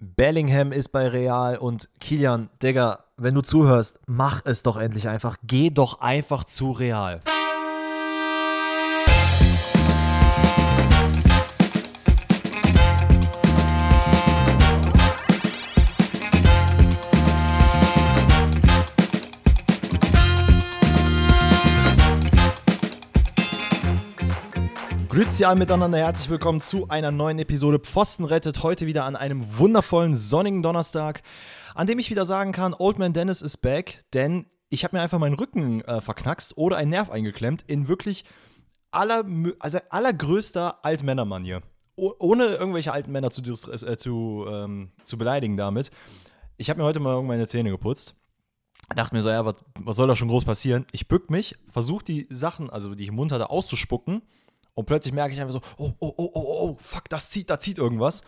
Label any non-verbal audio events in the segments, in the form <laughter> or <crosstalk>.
Bellingham ist bei Real und Kilian, Digga, wenn du zuhörst, mach es doch endlich einfach. Geh doch einfach zu Real. Grüezi alle miteinander, herzlich willkommen zu einer neuen Episode Pfosten rettet. Heute wieder an einem wundervollen sonnigen Donnerstag, an dem ich wieder sagen kann, Old Man Dennis ist back, denn ich habe mir einfach meinen Rücken äh, verknackst oder einen Nerv eingeklemmt in wirklich aller, also allergrößter Altmännermanier. Oh, ohne irgendwelche alten Männer zu, äh, zu, ähm, zu beleidigen damit. Ich habe mir heute mal meine Zähne geputzt dachte mir so, ja, was, was soll da schon groß passieren? Ich bück mich, versuche die Sachen, also die ich im Mund hatte, auszuspucken und plötzlich merke ich einfach so, oh, oh, oh, oh, oh, fuck, das zieht, da zieht irgendwas.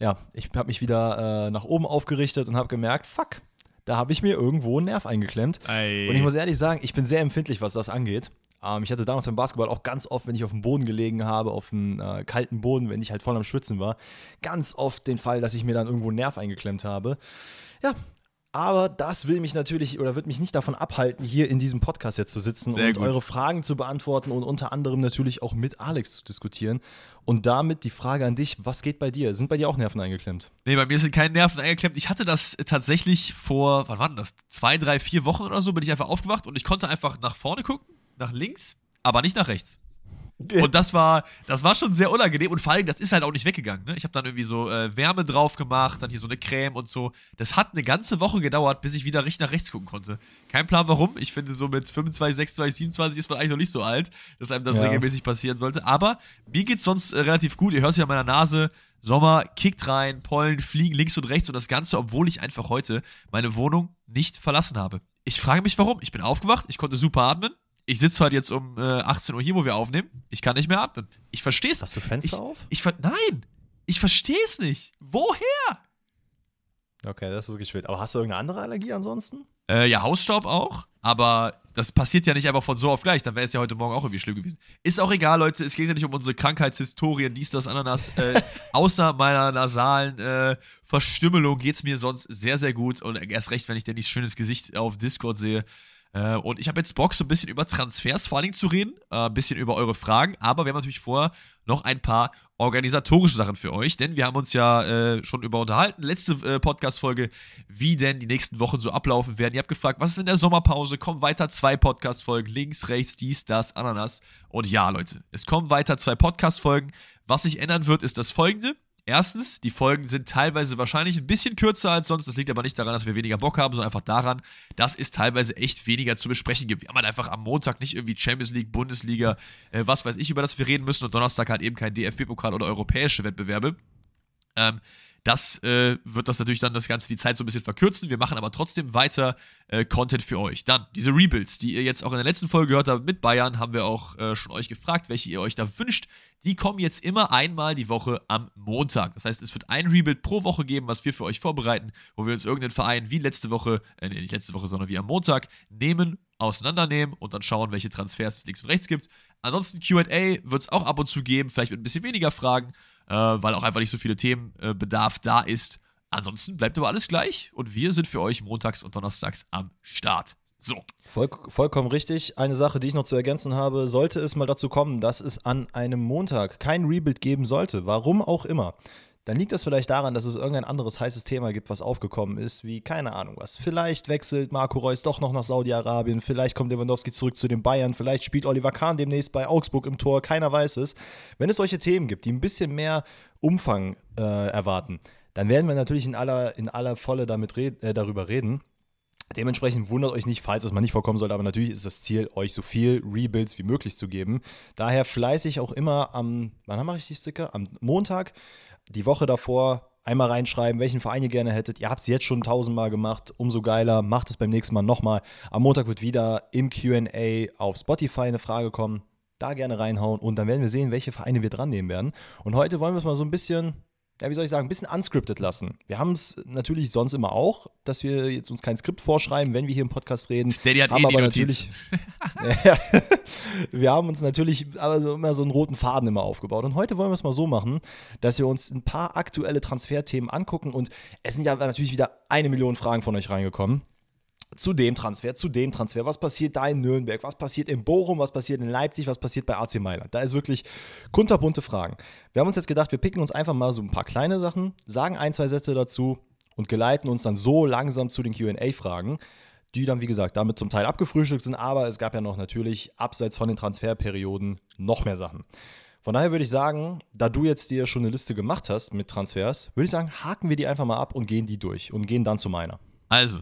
Ja, ich habe mich wieder äh, nach oben aufgerichtet und habe gemerkt, fuck, da habe ich mir irgendwo einen Nerv eingeklemmt. Ei. Und ich muss ehrlich sagen, ich bin sehr empfindlich, was das angeht. Ähm, ich hatte damals beim Basketball auch ganz oft, wenn ich auf dem Boden gelegen habe, auf dem äh, kalten Boden, wenn ich halt voll am Schwitzen war, ganz oft den Fall, dass ich mir dann irgendwo einen Nerv eingeklemmt habe. Ja, aber das will mich natürlich oder wird mich nicht davon abhalten, hier in diesem Podcast jetzt zu sitzen Sehr und gut. eure Fragen zu beantworten und unter anderem natürlich auch mit Alex zu diskutieren. Und damit die Frage an dich: Was geht bei dir? Sind bei dir auch Nerven eingeklemmt? Nee, bei mir sind keine Nerven eingeklemmt. Ich hatte das tatsächlich vor, wann war denn das? Zwei, drei, vier Wochen oder so bin ich einfach aufgewacht und ich konnte einfach nach vorne gucken, nach links, aber nicht nach rechts. Und <laughs> das war, das war schon sehr unangenehm und vor allem, das ist halt auch nicht weggegangen. Ne? Ich habe dann irgendwie so äh, Wärme drauf gemacht, dann hier so eine Creme und so. Das hat eine ganze Woche gedauert, bis ich wieder richtig nach rechts gucken konnte. Kein Plan warum. Ich finde, so mit 25, 26, 27 ist man eigentlich noch nicht so alt, dass einem das ja. regelmäßig passieren sollte. Aber mir geht's sonst äh, relativ gut. Ihr hört es ja an meiner Nase. Sommer kickt rein, Pollen fliegen links und rechts und das Ganze, obwohl ich einfach heute meine Wohnung nicht verlassen habe. Ich frage mich warum. Ich bin aufgewacht, ich konnte super atmen, ich sitze heute jetzt um äh, 18 Uhr hier, wo wir aufnehmen. Ich kann nicht mehr atmen. Ich verstehe es. Hast du Fenster ich, auf? Ich, nein, ich verstehe es nicht. Woher? Okay, das ist wirklich wild. Aber hast du irgendeine andere Allergie ansonsten? Äh, ja, Hausstaub auch. Aber das passiert ja nicht einfach von so auf gleich. Dann wäre es ja heute Morgen auch irgendwie schlimm gewesen. Ist auch egal, Leute. Es geht ja nicht um unsere Krankheitshistorien, dies, das, Ananas. Äh, <laughs> außer meiner nasalen äh, Verstümmelung geht es mir sonst sehr, sehr gut. Und erst recht, wenn ich Dannys schönes Gesicht auf Discord sehe. Äh, und ich habe jetzt Bock, so ein bisschen über Transfers vor allen Dingen zu reden, äh, ein bisschen über eure Fragen, aber wir haben natürlich vorher noch ein paar organisatorische Sachen für euch, denn wir haben uns ja äh, schon über unterhalten, letzte äh, Podcast-Folge, wie denn die nächsten Wochen so ablaufen werden. Ihr habt gefragt, was ist in der Sommerpause? Kommen weiter zwei Podcast-Folgen, links, rechts, dies, das, Ananas. Und ja, Leute, es kommen weiter zwei Podcast-Folgen. Was sich ändern wird, ist das folgende. Erstens, die Folgen sind teilweise wahrscheinlich ein bisschen kürzer als sonst. Das liegt aber nicht daran, dass wir weniger Bock haben, sondern einfach daran, dass es teilweise echt weniger zu besprechen gibt. Wir haben halt einfach am Montag nicht irgendwie Champions League, Bundesliga, äh, was weiß ich, über das wir reden müssen und Donnerstag halt eben kein DFB-Pokal oder europäische Wettbewerbe. Ähm, das äh, wird das natürlich dann das Ganze die Zeit so ein bisschen verkürzen. Wir machen aber trotzdem weiter äh, Content für euch. Dann diese Rebuilds, die ihr jetzt auch in der letzten Folge gehört habt mit Bayern, haben wir auch äh, schon euch gefragt, welche ihr euch da wünscht. Die kommen jetzt immer einmal die Woche am Montag. Das heißt, es wird ein Rebuild pro Woche geben, was wir für euch vorbereiten, wo wir uns irgendeinen Verein wie letzte Woche, äh, nee, nicht letzte Woche, sondern wie am Montag nehmen, auseinandernehmen und dann schauen, welche Transfers es links und rechts gibt. Ansonsten QA wird es auch ab und zu geben, vielleicht mit ein bisschen weniger Fragen äh, weil auch einfach nicht so viele Themenbedarf da ist. Ansonsten bleibt aber alles gleich und wir sind für euch montags und donnerstags am Start. So. Voll, vollkommen richtig. Eine Sache, die ich noch zu ergänzen habe, sollte es mal dazu kommen, dass es an einem Montag kein Rebuild geben sollte, warum auch immer, dann liegt das vielleicht daran, dass es irgendein anderes heißes Thema gibt, was aufgekommen ist, wie keine Ahnung was. Vielleicht wechselt Marco Reus doch noch nach Saudi-Arabien, vielleicht kommt Lewandowski zurück zu den Bayern, vielleicht spielt Oliver Kahn demnächst bei Augsburg im Tor, keiner weiß es. Wenn es solche Themen gibt, die ein bisschen mehr Umfang äh, erwarten, dann werden wir natürlich in aller, in aller Volle damit red, äh, darüber reden. Dementsprechend wundert euch nicht, falls es mal nicht vorkommen sollte, aber natürlich ist das Ziel, euch so viel Rebuilds wie möglich zu geben. Daher fleißig auch immer am, wann mache ich die Sticker? Am Montag die Woche davor einmal reinschreiben, welchen Verein ihr gerne hättet. Ihr habt es jetzt schon tausendmal gemacht, umso geiler. Macht es beim nächsten Mal nochmal. Am Montag wird wieder im QA auf Spotify eine Frage kommen. Da gerne reinhauen und dann werden wir sehen, welche Vereine wir dran nehmen werden. Und heute wollen wir es mal so ein bisschen ja, wie soll ich sagen, ein bisschen unscripted lassen. Wir haben es natürlich sonst immer auch, dass wir jetzt uns kein Skript vorschreiben, wenn wir hier im Podcast reden. Steady hat haben eh die aber Notiz. natürlich, ja, <laughs> wir haben uns natürlich aber so immer so einen roten Faden immer aufgebaut. Und heute wollen wir es mal so machen, dass wir uns ein paar aktuelle Transferthemen angucken. Und es sind ja natürlich wieder eine Million Fragen von euch reingekommen zu dem Transfer, zu dem Transfer. Was passiert da in Nürnberg? Was passiert in Bochum? Was passiert in Leipzig? Was passiert bei AC Mailand? Da ist wirklich kunterbunte Fragen. Wir haben uns jetzt gedacht, wir picken uns einfach mal so ein paar kleine Sachen, sagen ein, zwei Sätze dazu und geleiten uns dann so langsam zu den QA-Fragen, die dann, wie gesagt, damit zum Teil abgefrühstückt sind, aber es gab ja noch natürlich abseits von den Transferperioden noch mehr Sachen. Von daher würde ich sagen, da du jetzt dir schon eine Liste gemacht hast mit Transfers, würde ich sagen, haken wir die einfach mal ab und gehen die durch und gehen dann zu meiner. Also,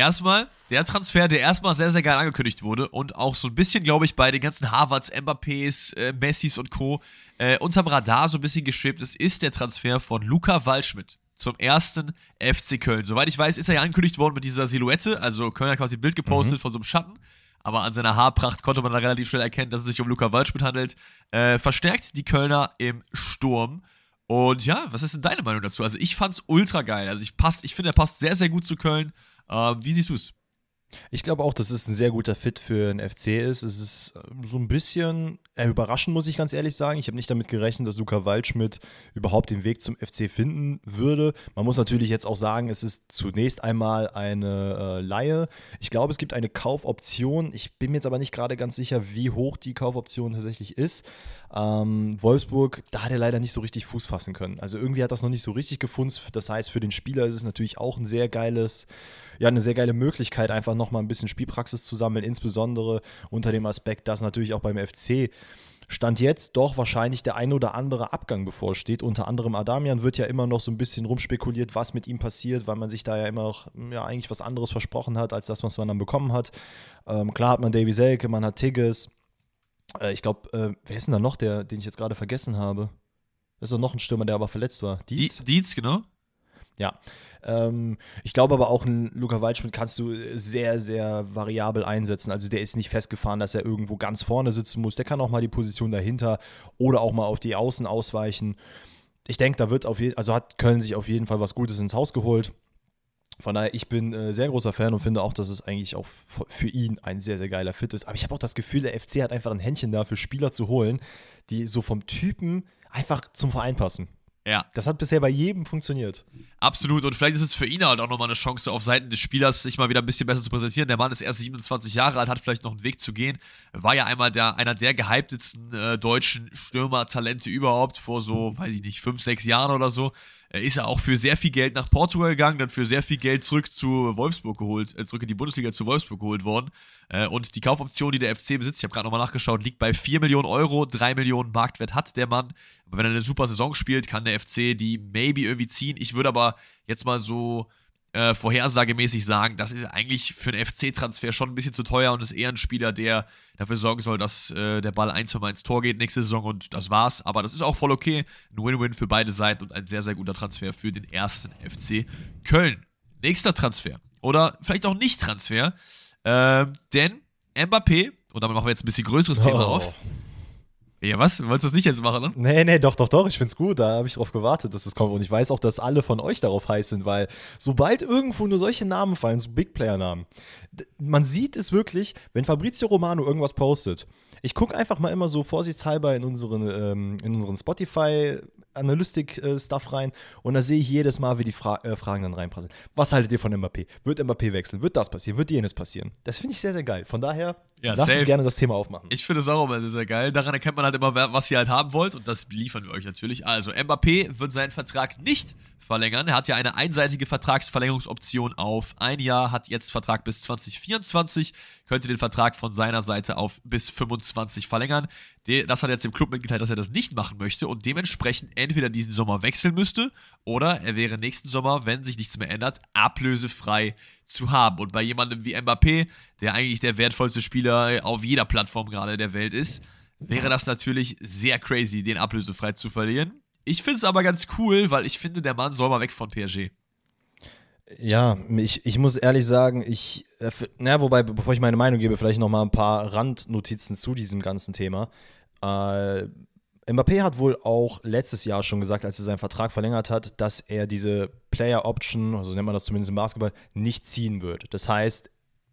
erstmal der Transfer, der erstmal sehr, sehr geil angekündigt wurde und auch so ein bisschen, glaube ich, bei den ganzen Harvards, Mbappés, äh, Messis und Co. Äh, unterm Radar so ein bisschen geschwebt ist, ist der Transfer von Luca Waldschmidt zum ersten FC Köln. Soweit ich weiß, ist er ja angekündigt worden mit dieser Silhouette. Also Köln hat quasi ein Bild gepostet von so einem Schatten. Aber an seiner Haarpracht konnte man dann relativ schnell erkennen, dass es sich um Luca Waldschmidt handelt. Äh, verstärkt die Kölner im Sturm. Und ja, was ist denn deine Meinung dazu? Also ich fand's ultra geil. Also ich, passt, ich finde, er passt sehr, sehr gut zu Köln. Äh, wie siehst du es? Ich glaube auch, dass es ein sehr guter Fit für den FC ist. Es ist äh, so ein bisschen äh, überraschend, muss ich ganz ehrlich sagen. Ich habe nicht damit gerechnet, dass Luca Waldschmidt überhaupt den Weg zum FC finden würde. Man muss natürlich jetzt auch sagen, es ist zunächst einmal eine äh, Laie. Ich glaube, es gibt eine Kaufoption. Ich bin mir jetzt aber nicht gerade ganz sicher, wie hoch die Kaufoption tatsächlich ist. Ähm, Wolfsburg, da hat er leider nicht so richtig Fuß fassen können. Also irgendwie hat das noch nicht so richtig gefunden. Das heißt, für den Spieler ist es natürlich auch ein sehr geiles ja, eine sehr geile Möglichkeit, einfach nochmal ein bisschen Spielpraxis zu sammeln, insbesondere unter dem Aspekt, dass natürlich auch beim FC Stand jetzt doch wahrscheinlich der ein oder andere Abgang bevorsteht. Unter anderem Adamian wird ja immer noch so ein bisschen rumspekuliert, was mit ihm passiert, weil man sich da ja immer noch ja, eigentlich was anderes versprochen hat, als das, was man dann bekommen hat. Ähm, klar hat man Davy Selke, man hat Tigges. Äh, ich glaube, äh, wer ist denn da noch, der, den ich jetzt gerade vergessen habe? Das ist doch noch ein Stürmer, der aber verletzt war. Dietz, Dietz genau. Ja. Ähm, ich glaube aber auch, einen Luca Waldschmidt kannst du sehr, sehr variabel einsetzen. Also der ist nicht festgefahren, dass er irgendwo ganz vorne sitzen muss. Der kann auch mal die Position dahinter oder auch mal auf die Außen ausweichen. Ich denke, da wird auf jeden also hat Köln sich auf jeden Fall was Gutes ins Haus geholt. Von daher, ich bin äh, sehr großer Fan und finde auch, dass es eigentlich auch für ihn ein sehr, sehr geiler Fit ist. Aber ich habe auch das Gefühl, der FC hat einfach ein Händchen dafür, Spieler zu holen, die so vom Typen einfach zum Verein passen. Ja. Das hat bisher bei jedem funktioniert. Absolut. Und vielleicht ist es für ihn halt auch nochmal eine Chance, auf Seiten des Spielers sich mal wieder ein bisschen besser zu präsentieren. Der Mann ist erst 27 Jahre alt, hat vielleicht noch einen Weg zu gehen. War ja einmal der, einer der gehyptesten äh, deutschen Stürmer-Talente überhaupt vor so, weiß ich nicht, fünf, sechs Jahren oder so. Äh, ist er auch für sehr viel Geld nach Portugal gegangen, dann für sehr viel Geld zurück zu Wolfsburg geholt, äh, zurück in die Bundesliga zu Wolfsburg geholt worden. Äh, und die Kaufoption, die der FC besitzt, ich habe gerade nochmal nachgeschaut, liegt bei 4 Millionen Euro, 3 Millionen Marktwert hat der Mann. Aber wenn er eine super Saison spielt, kann der FC die maybe irgendwie ziehen. Ich würde aber jetzt mal so äh, vorhersagemäßig sagen, das ist eigentlich für einen FC-Transfer schon ein bisschen zu teuer und ist eher ein Spieler, der dafür sorgen soll, dass äh, der Ball ein, zwei Mal ins Tor geht nächste Saison und das war's. Aber das ist auch voll okay. Ein Win-Win für beide Seiten und ein sehr, sehr guter Transfer für den ersten FC Köln. Nächster Transfer. Oder vielleicht auch nicht Transfer. Äh, denn Mbappé, und damit machen wir jetzt ein bisschen größeres Thema Oh. auf. Ja, was? Wolltest du das nicht jetzt machen, ne? Nee, nee, doch, doch, doch. Ich find's gut. Da habe ich drauf gewartet, dass es kommt. Und ich weiß auch, dass alle von euch darauf heiß sind, weil sobald irgendwo nur solche Namen fallen, so Big Player-Namen, man sieht es wirklich, wenn Fabrizio Romano irgendwas postet. Ich gucke einfach mal immer so vorsichtshalber in unseren, ähm, in unseren Spotify Analytik-Stuff rein und da sehe ich jedes Mal, wie die Fra äh, Fragen dann reinpassen. Was haltet ihr von Mbappé? Wird Mbappé wechseln? Wird das passieren? Wird jenes passieren? Das finde ich sehr, sehr geil. Von daher, Ja, lasst uns gerne das Thema aufmachen. Ich finde es auch immer sehr, sehr geil. Daran erkennt man halt immer, was ihr halt haben wollt. Und das liefern wir euch natürlich. Also, Mbappé wird seinen Vertrag nicht verlängern. Er hat ja eine einseitige Vertragsverlängerungsoption auf ein Jahr, hat jetzt Vertrag bis 2024, könnte den Vertrag von seiner Seite auf bis 25 verlängern. Das hat er jetzt dem Club mitgeteilt, dass er das nicht machen möchte und dementsprechend entweder diesen Sommer wechseln müsste oder er wäre nächsten Sommer, wenn sich nichts mehr ändert, ablösefrei zu haben. Und bei jemandem wie Mbappé, der eigentlich der wertvollste Spieler auf jeder Plattform gerade der Welt ist, wäre das natürlich sehr crazy, den ablösefrei zu verlieren. Ich finde es aber ganz cool, weil ich finde, der Mann soll mal weg von PSG. Ja, ich, ich muss ehrlich sagen, ich, äh, na, wobei, bevor ich meine Meinung gebe, vielleicht noch mal ein paar Randnotizen zu diesem ganzen Thema. Äh, Mbappé hat wohl auch letztes Jahr schon gesagt, als er seinen Vertrag verlängert hat, dass er diese Player Option, also nennt man das zumindest im Basketball, nicht ziehen wird. Das heißt,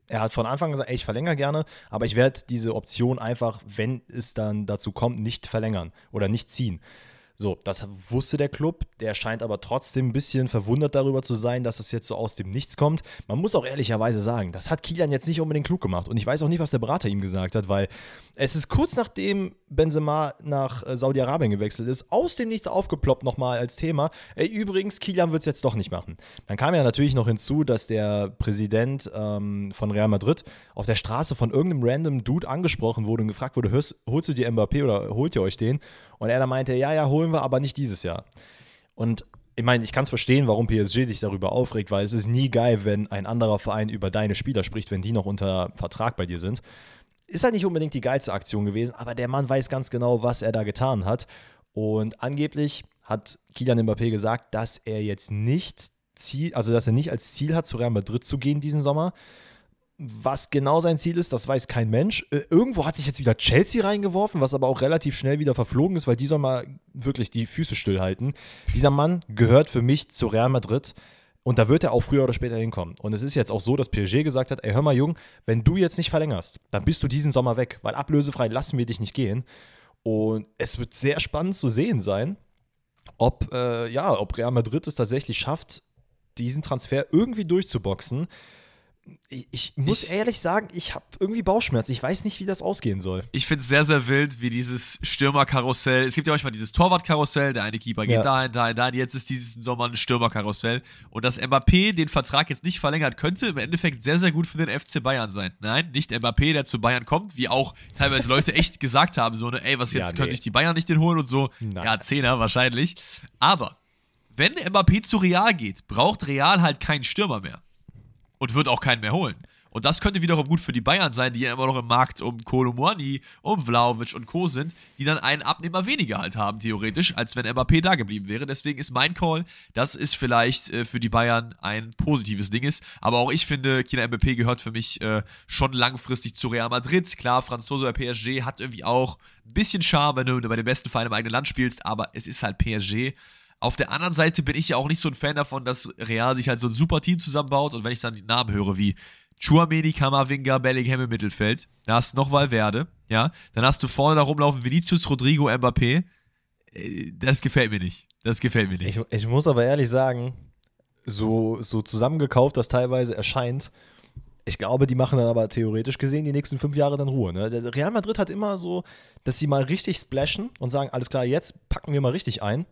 er hat von Anfang an gesagt, ey, ich verlängere gerne, aber ich werde diese Option einfach, wenn es dann dazu kommt, nicht verlängern oder nicht ziehen. So, das wusste der Club. Der scheint aber trotzdem ein bisschen verwundert darüber zu sein, dass es jetzt so aus dem Nichts kommt. Man muss auch ehrlicherweise sagen, das hat Kilian jetzt nicht unbedingt klug gemacht. Und ich weiß auch nicht, was der Berater ihm gesagt hat, weil es ist kurz nachdem Benzema nach äh, Saudi-Arabien gewechselt ist, aus dem Nichts aufgeploppt nochmal als Thema. Ey, übrigens, Kilian wird es jetzt doch nicht machen. Dann kam ja natürlich noch hinzu, dass der Präsident ähm, von Real Madrid auf der Straße von irgendeinem random Dude angesprochen wurde und gefragt wurde, holst du dir Mbappé oder holt ihr euch den? Und er dann meinte, ja, ja, holen wir, aber nicht dieses Jahr. Und ich meine, ich kann es verstehen, warum PSG sich darüber aufregt, weil es ist nie geil, wenn ein anderer Verein über deine Spieler spricht, wenn die noch unter Vertrag bei dir sind. Ist halt nicht unbedingt die geilste Aktion gewesen, aber der Mann weiß ganz genau, was er da getan hat. Und angeblich hat Kylian Mbappé gesagt, dass er jetzt nicht Ziel, also dass er nicht als Ziel hat, zu Real Madrid zu gehen diesen Sommer, was genau sein Ziel ist, das weiß kein Mensch. Äh, irgendwo hat sich jetzt wieder Chelsea reingeworfen, was aber auch relativ schnell wieder verflogen ist, weil die soll mal wirklich die Füße stillhalten. Dieser Mann gehört für mich zu Real Madrid. Und da wird er auch früher oder später hinkommen. Und es ist jetzt auch so, dass PSG gesagt hat: Ey, hör mal, Jung, wenn du jetzt nicht verlängerst, dann bist du diesen Sommer weg, weil ablösefrei lassen wir dich nicht gehen. Und es wird sehr spannend zu sehen sein, ob, äh, ja, ob Real Madrid es tatsächlich schafft, diesen Transfer irgendwie durchzuboxen ich muss ich, ehrlich sagen, ich habe irgendwie Bauchschmerzen. Ich weiß nicht, wie das ausgehen soll. Ich finde es sehr, sehr wild, wie dieses Stürmerkarussell. Es gibt ja manchmal dieses Torwartkarussell. Der eine Keeper geht ja. dahin, dahin, dahin. Jetzt ist dieses Sommer ein Stürmerkarussell. Und dass Mbappé den Vertrag jetzt nicht verlängert, könnte im Endeffekt sehr, sehr gut für den FC Bayern sein. Nein, nicht Mbappé, der zu Bayern kommt, wie auch teilweise Leute echt <laughs> gesagt haben: so, ne, ey, was jetzt, ja, nee. könnte ich die Bayern nicht den holen und so. Nein. Ja, Zehner wahrscheinlich. Aber wenn Mbappé zu Real geht, braucht Real halt keinen Stürmer mehr und wird auch keinen mehr holen. Und das könnte wiederum gut für die Bayern sein, die ja immer noch im Markt um Kolomwani, um Vlaovic und Co. sind, die dann einen Abnehmer weniger halt haben, theoretisch, als wenn Mbappé da geblieben wäre. Deswegen ist mein Call, dass es vielleicht äh, für die Bayern ein positives Ding ist. Aber auch ich finde, Kina Mbappé gehört für mich äh, schon langfristig zu Real Madrid. Klar, Franzose bei PSG hat irgendwie auch ein bisschen Charme, wenn du bei den besten Vereinen im eigenen Land spielst, aber es ist halt PSG. Auf der anderen Seite bin ich ja auch nicht so ein Fan davon, dass Real sich halt so ein super Team zusammenbaut und wenn ich dann die Namen höre wie Chuameni, Kamavinga, Bellingham im Mittelfeld, da hast du noch Valverde, ja, dann hast du vorne da rumlaufen Vinicius, Rodrigo, Mbappé. Äh, das gefällt mir nicht. Das gefällt mir nicht. Ich, ich muss aber ehrlich sagen, so, so zusammengekauft das teilweise erscheint, ich glaube, die machen dann aber theoretisch gesehen die nächsten fünf Jahre dann Ruhe. Ne? Real Madrid hat immer so, dass sie mal richtig splashen und sagen, alles klar, jetzt packen wir mal richtig ein.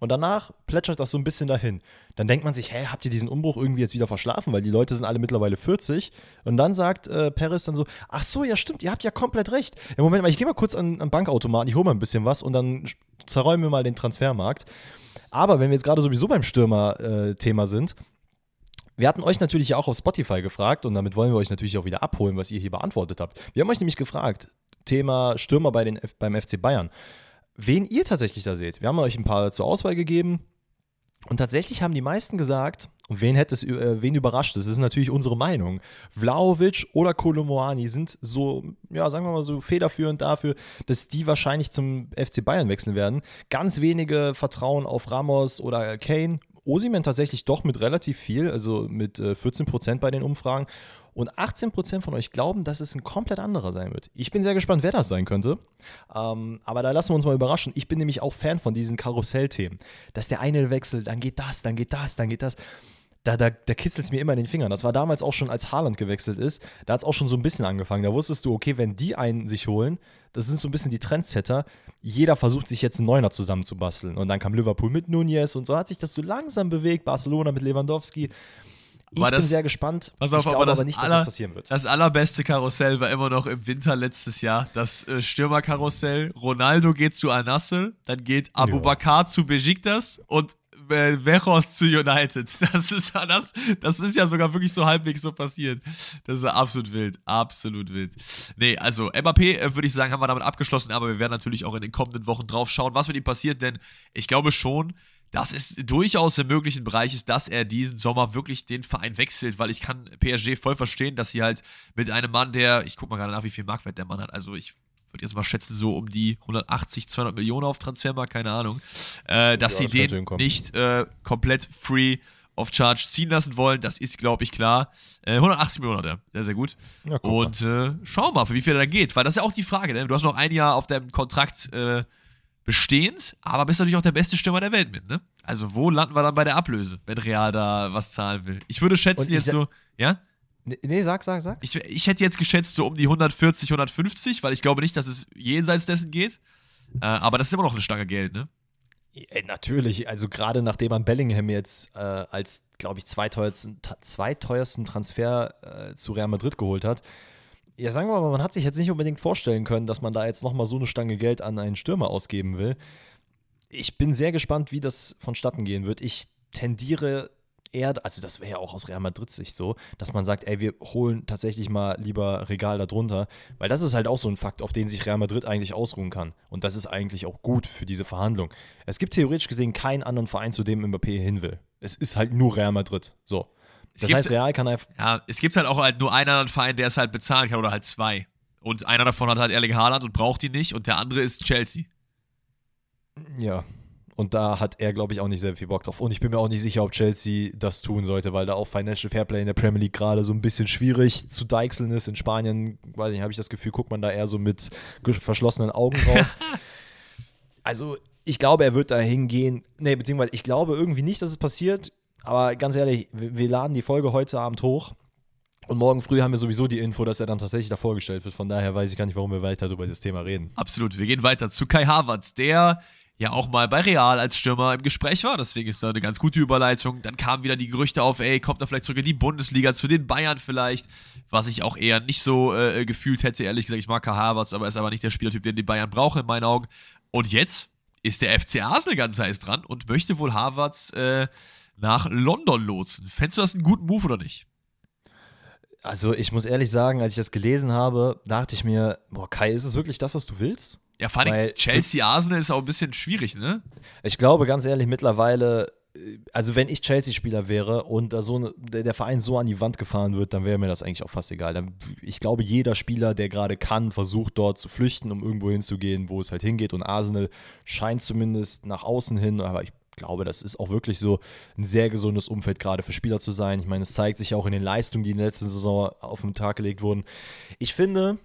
Und danach plätschert das so ein bisschen dahin. Dann denkt man sich, hä, habt ihr diesen Umbruch irgendwie jetzt wieder verschlafen, weil die Leute sind alle mittlerweile 40. Und dann sagt äh, Paris dann so, ach so, ja stimmt, ihr habt ja komplett recht. Ja, Moment mal, ich gehe mal kurz an, an Bankautomaten, ich hole mal ein bisschen was und dann zerräumen wir mal den Transfermarkt. Aber wenn wir jetzt gerade sowieso beim Stürmer-Thema äh, sind, wir hatten euch natürlich auch auf Spotify gefragt und damit wollen wir euch natürlich auch wieder abholen, was ihr hier beantwortet habt. Wir haben euch nämlich gefragt, Thema Stürmer bei den, beim FC Bayern wen ihr tatsächlich da seht. Wir haben euch ein paar zur Auswahl gegeben. Und tatsächlich haben die meisten gesagt, wen hätte es, äh, wen überrascht Das ist natürlich unsere Meinung. Vlaovic oder Kolomoani sind so, ja, sagen wir mal so federführend dafür, dass die wahrscheinlich zum FC Bayern wechseln werden. Ganz wenige vertrauen auf Ramos oder Kane. Osimen tatsächlich doch mit relativ viel, also mit äh, 14% bei den Umfragen. Und 18% von euch glauben, dass es ein komplett anderer sein wird. Ich bin sehr gespannt, wer das sein könnte. Ähm, aber da lassen wir uns mal überraschen. Ich bin nämlich auch Fan von diesen Karussellthemen. Dass der eine wechselt, dann geht das, dann geht das, dann geht das. Da, da, da kitzelt es mir immer in den Fingern. Das war damals auch schon, als Haaland gewechselt ist. Da hat es auch schon so ein bisschen angefangen. Da wusstest du, okay, wenn die einen sich holen, das sind so ein bisschen die Trendsetter. Jeder versucht sich jetzt einen Neuner zusammenzubasteln. Und dann kam Liverpool mit Nunez und so hat sich das so langsam bewegt. Barcelona mit Lewandowski. Ich war bin das, sehr gespannt. Pass auf, ich glaube aber, das aber nicht, aller, dass das passieren wird. Das allerbeste Karussell war immer noch im Winter letztes Jahr. Das äh, Stürmerkarussell. Ronaldo geht zu Al-Nassr, dann geht Abu Bakar zu Besiktas und äh, zu United. <laughs> Das ist, das, das ist ja sogar wirklich so halbwegs so passiert. Das ist absolut wild. Absolut wild. Nee, also Mbappé, äh, würde ich sagen, haben wir damit abgeschlossen, aber wir werden natürlich auch in den kommenden Wochen drauf schauen, was mit ihm passiert, denn ich glaube schon, dass es durchaus im möglichen Bereich ist, dass er diesen Sommer wirklich den Verein wechselt, weil ich kann PSG voll verstehen, dass sie halt mit einem Mann, der, ich guck mal gerade nach, wie viel Marktwert der Mann hat, also ich würde jetzt mal schätzen, so um die 180, 200 Millionen auf Transfermarkt, keine Ahnung, äh, dass Ja, sie das den nicht äh, komplett free of charge ziehen lassen wollen. Das ist, glaube ich, klar. Äh, 180 Millionen hat er. Sehr, sehr gut. Ja. Und äh, schau mal, für wie viel er da geht. Weil das ist ja auch die Frage. Ne? Du hast noch ein Jahr auf deinem Kontrakt äh, bestehend, aber bist natürlich auch der beste Stürmer der Welt mit. Ne? Also wo landen wir dann bei der Ablöse, wenn Real da was zahlen will? Ich würde schätzen ich jetzt so, ja? Nee, sag, sag, sag. Ich, ich hätte jetzt geschätzt so um die 140, 150, weil ich glaube nicht, dass es jenseits dessen geht. Äh, aber das ist immer noch eine Stange Geld, ne? Ey, natürlich, also gerade nachdem man Bellingham jetzt äh, als, glaube ich, zweiteuersten, zweiteuersten Transfer äh, zu Real Madrid geholt hat. Ja, sagen wir mal, man hat sich jetzt nicht unbedingt vorstellen können, dass man da jetzt nochmal so eine Stange Geld an einen Stürmer ausgeben will. Ich bin sehr gespannt, wie das vonstatten gehen wird. Ich tendiere eher, also das wäre ja auch aus Real Madrid Sicht so, dass man sagt, ey, wir holen tatsächlich mal lieber Regal darunter, weil das ist halt auch so ein Fakt, auf den sich Real Madrid eigentlich ausruhen kann. Und das ist eigentlich auch gut für diese Verhandlung. Es gibt theoretisch gesehen keinen anderen Verein, zu dem Mbappé hin will. Es ist halt nur Real Madrid. So. Es Das gibt- heißt, Real kann einfach. Ja, es gibt halt auch halt nur einen anderen Verein, der es halt bezahlen kann oder halt zwei. Und einer davon hat halt Erling Haaland und braucht ihn nicht und der andere ist Chelsea. Ja. Und da hat er, glaube ich, auch nicht sehr viel Bock drauf. Und ich bin mir auch nicht sicher, ob Chelsea das tun sollte, weil da auch Financial Fairplay in der Premier League gerade so ein bisschen schwierig zu deichseln ist. In Spanien, weiß nicht, habe ich das Gefühl, guckt man da eher so mit verschlossenen Augen drauf. <laughs> also, ich glaube, er wird da hingehen. Nee, beziehungsweise ich glaube irgendwie nicht, dass es passiert. Aber ganz ehrlich, wir, laden die Folge heute Abend hoch. Und morgen früh haben wir sowieso die Info, dass er dann tatsächlich da vorgestellt wird. Von daher weiß ich gar nicht, warum wir weiter über das Thema reden. Absolut. Wir gehen weiter zu Kai Havertz, der ja auch mal bei Real als Stürmer im Gespräch war. Deswegen ist da eine ganz gute Überleitung. Dann kamen wieder die Gerüchte auf, ey, kommt er vielleicht zurück in die Bundesliga, zu den Bayern vielleicht. Was ich auch eher nicht so äh, gefühlt hätte, ehrlich gesagt. Ich mag Kai Havertz, aber er ist aber nicht der Spielertyp, den die Bayern brauchen, in meinen Augen. Und jetzt ist der FC Arsenal ganz heiß dran und möchte wohl Havertz äh, nach London lotsen. Fändest du das einen guten Move oder nicht? Also ich muss ehrlich sagen, als ich das gelesen habe, dachte ich mir, boah, Kai, ist es wirklich das, was du willst? Ja, vor allem Chelsea-Arsenal ist auch ein bisschen schwierig, ne? Ich glaube ganz ehrlich mittlerweile, äh, also wenn ich Chelsea-Spieler wäre und da so eine, der, der Verein so an die Wand gefahren wird, dann wäre mir das eigentlich auch fast egal. Dann, ich glaube, jeder Spieler, der gerade kann, versucht dort zu flüchten, um irgendwo hinzugehen, wo es halt hingeht. Und Arsenal scheint zumindest nach außen hin, aber ich glaube, das ist auch wirklich so ein sehr gesundes Umfeld gerade für Spieler zu sein. Ich meine, es zeigt sich auch in den Leistungen, die in der letzten Saison auf den Tag gelegt wurden. Ich finde,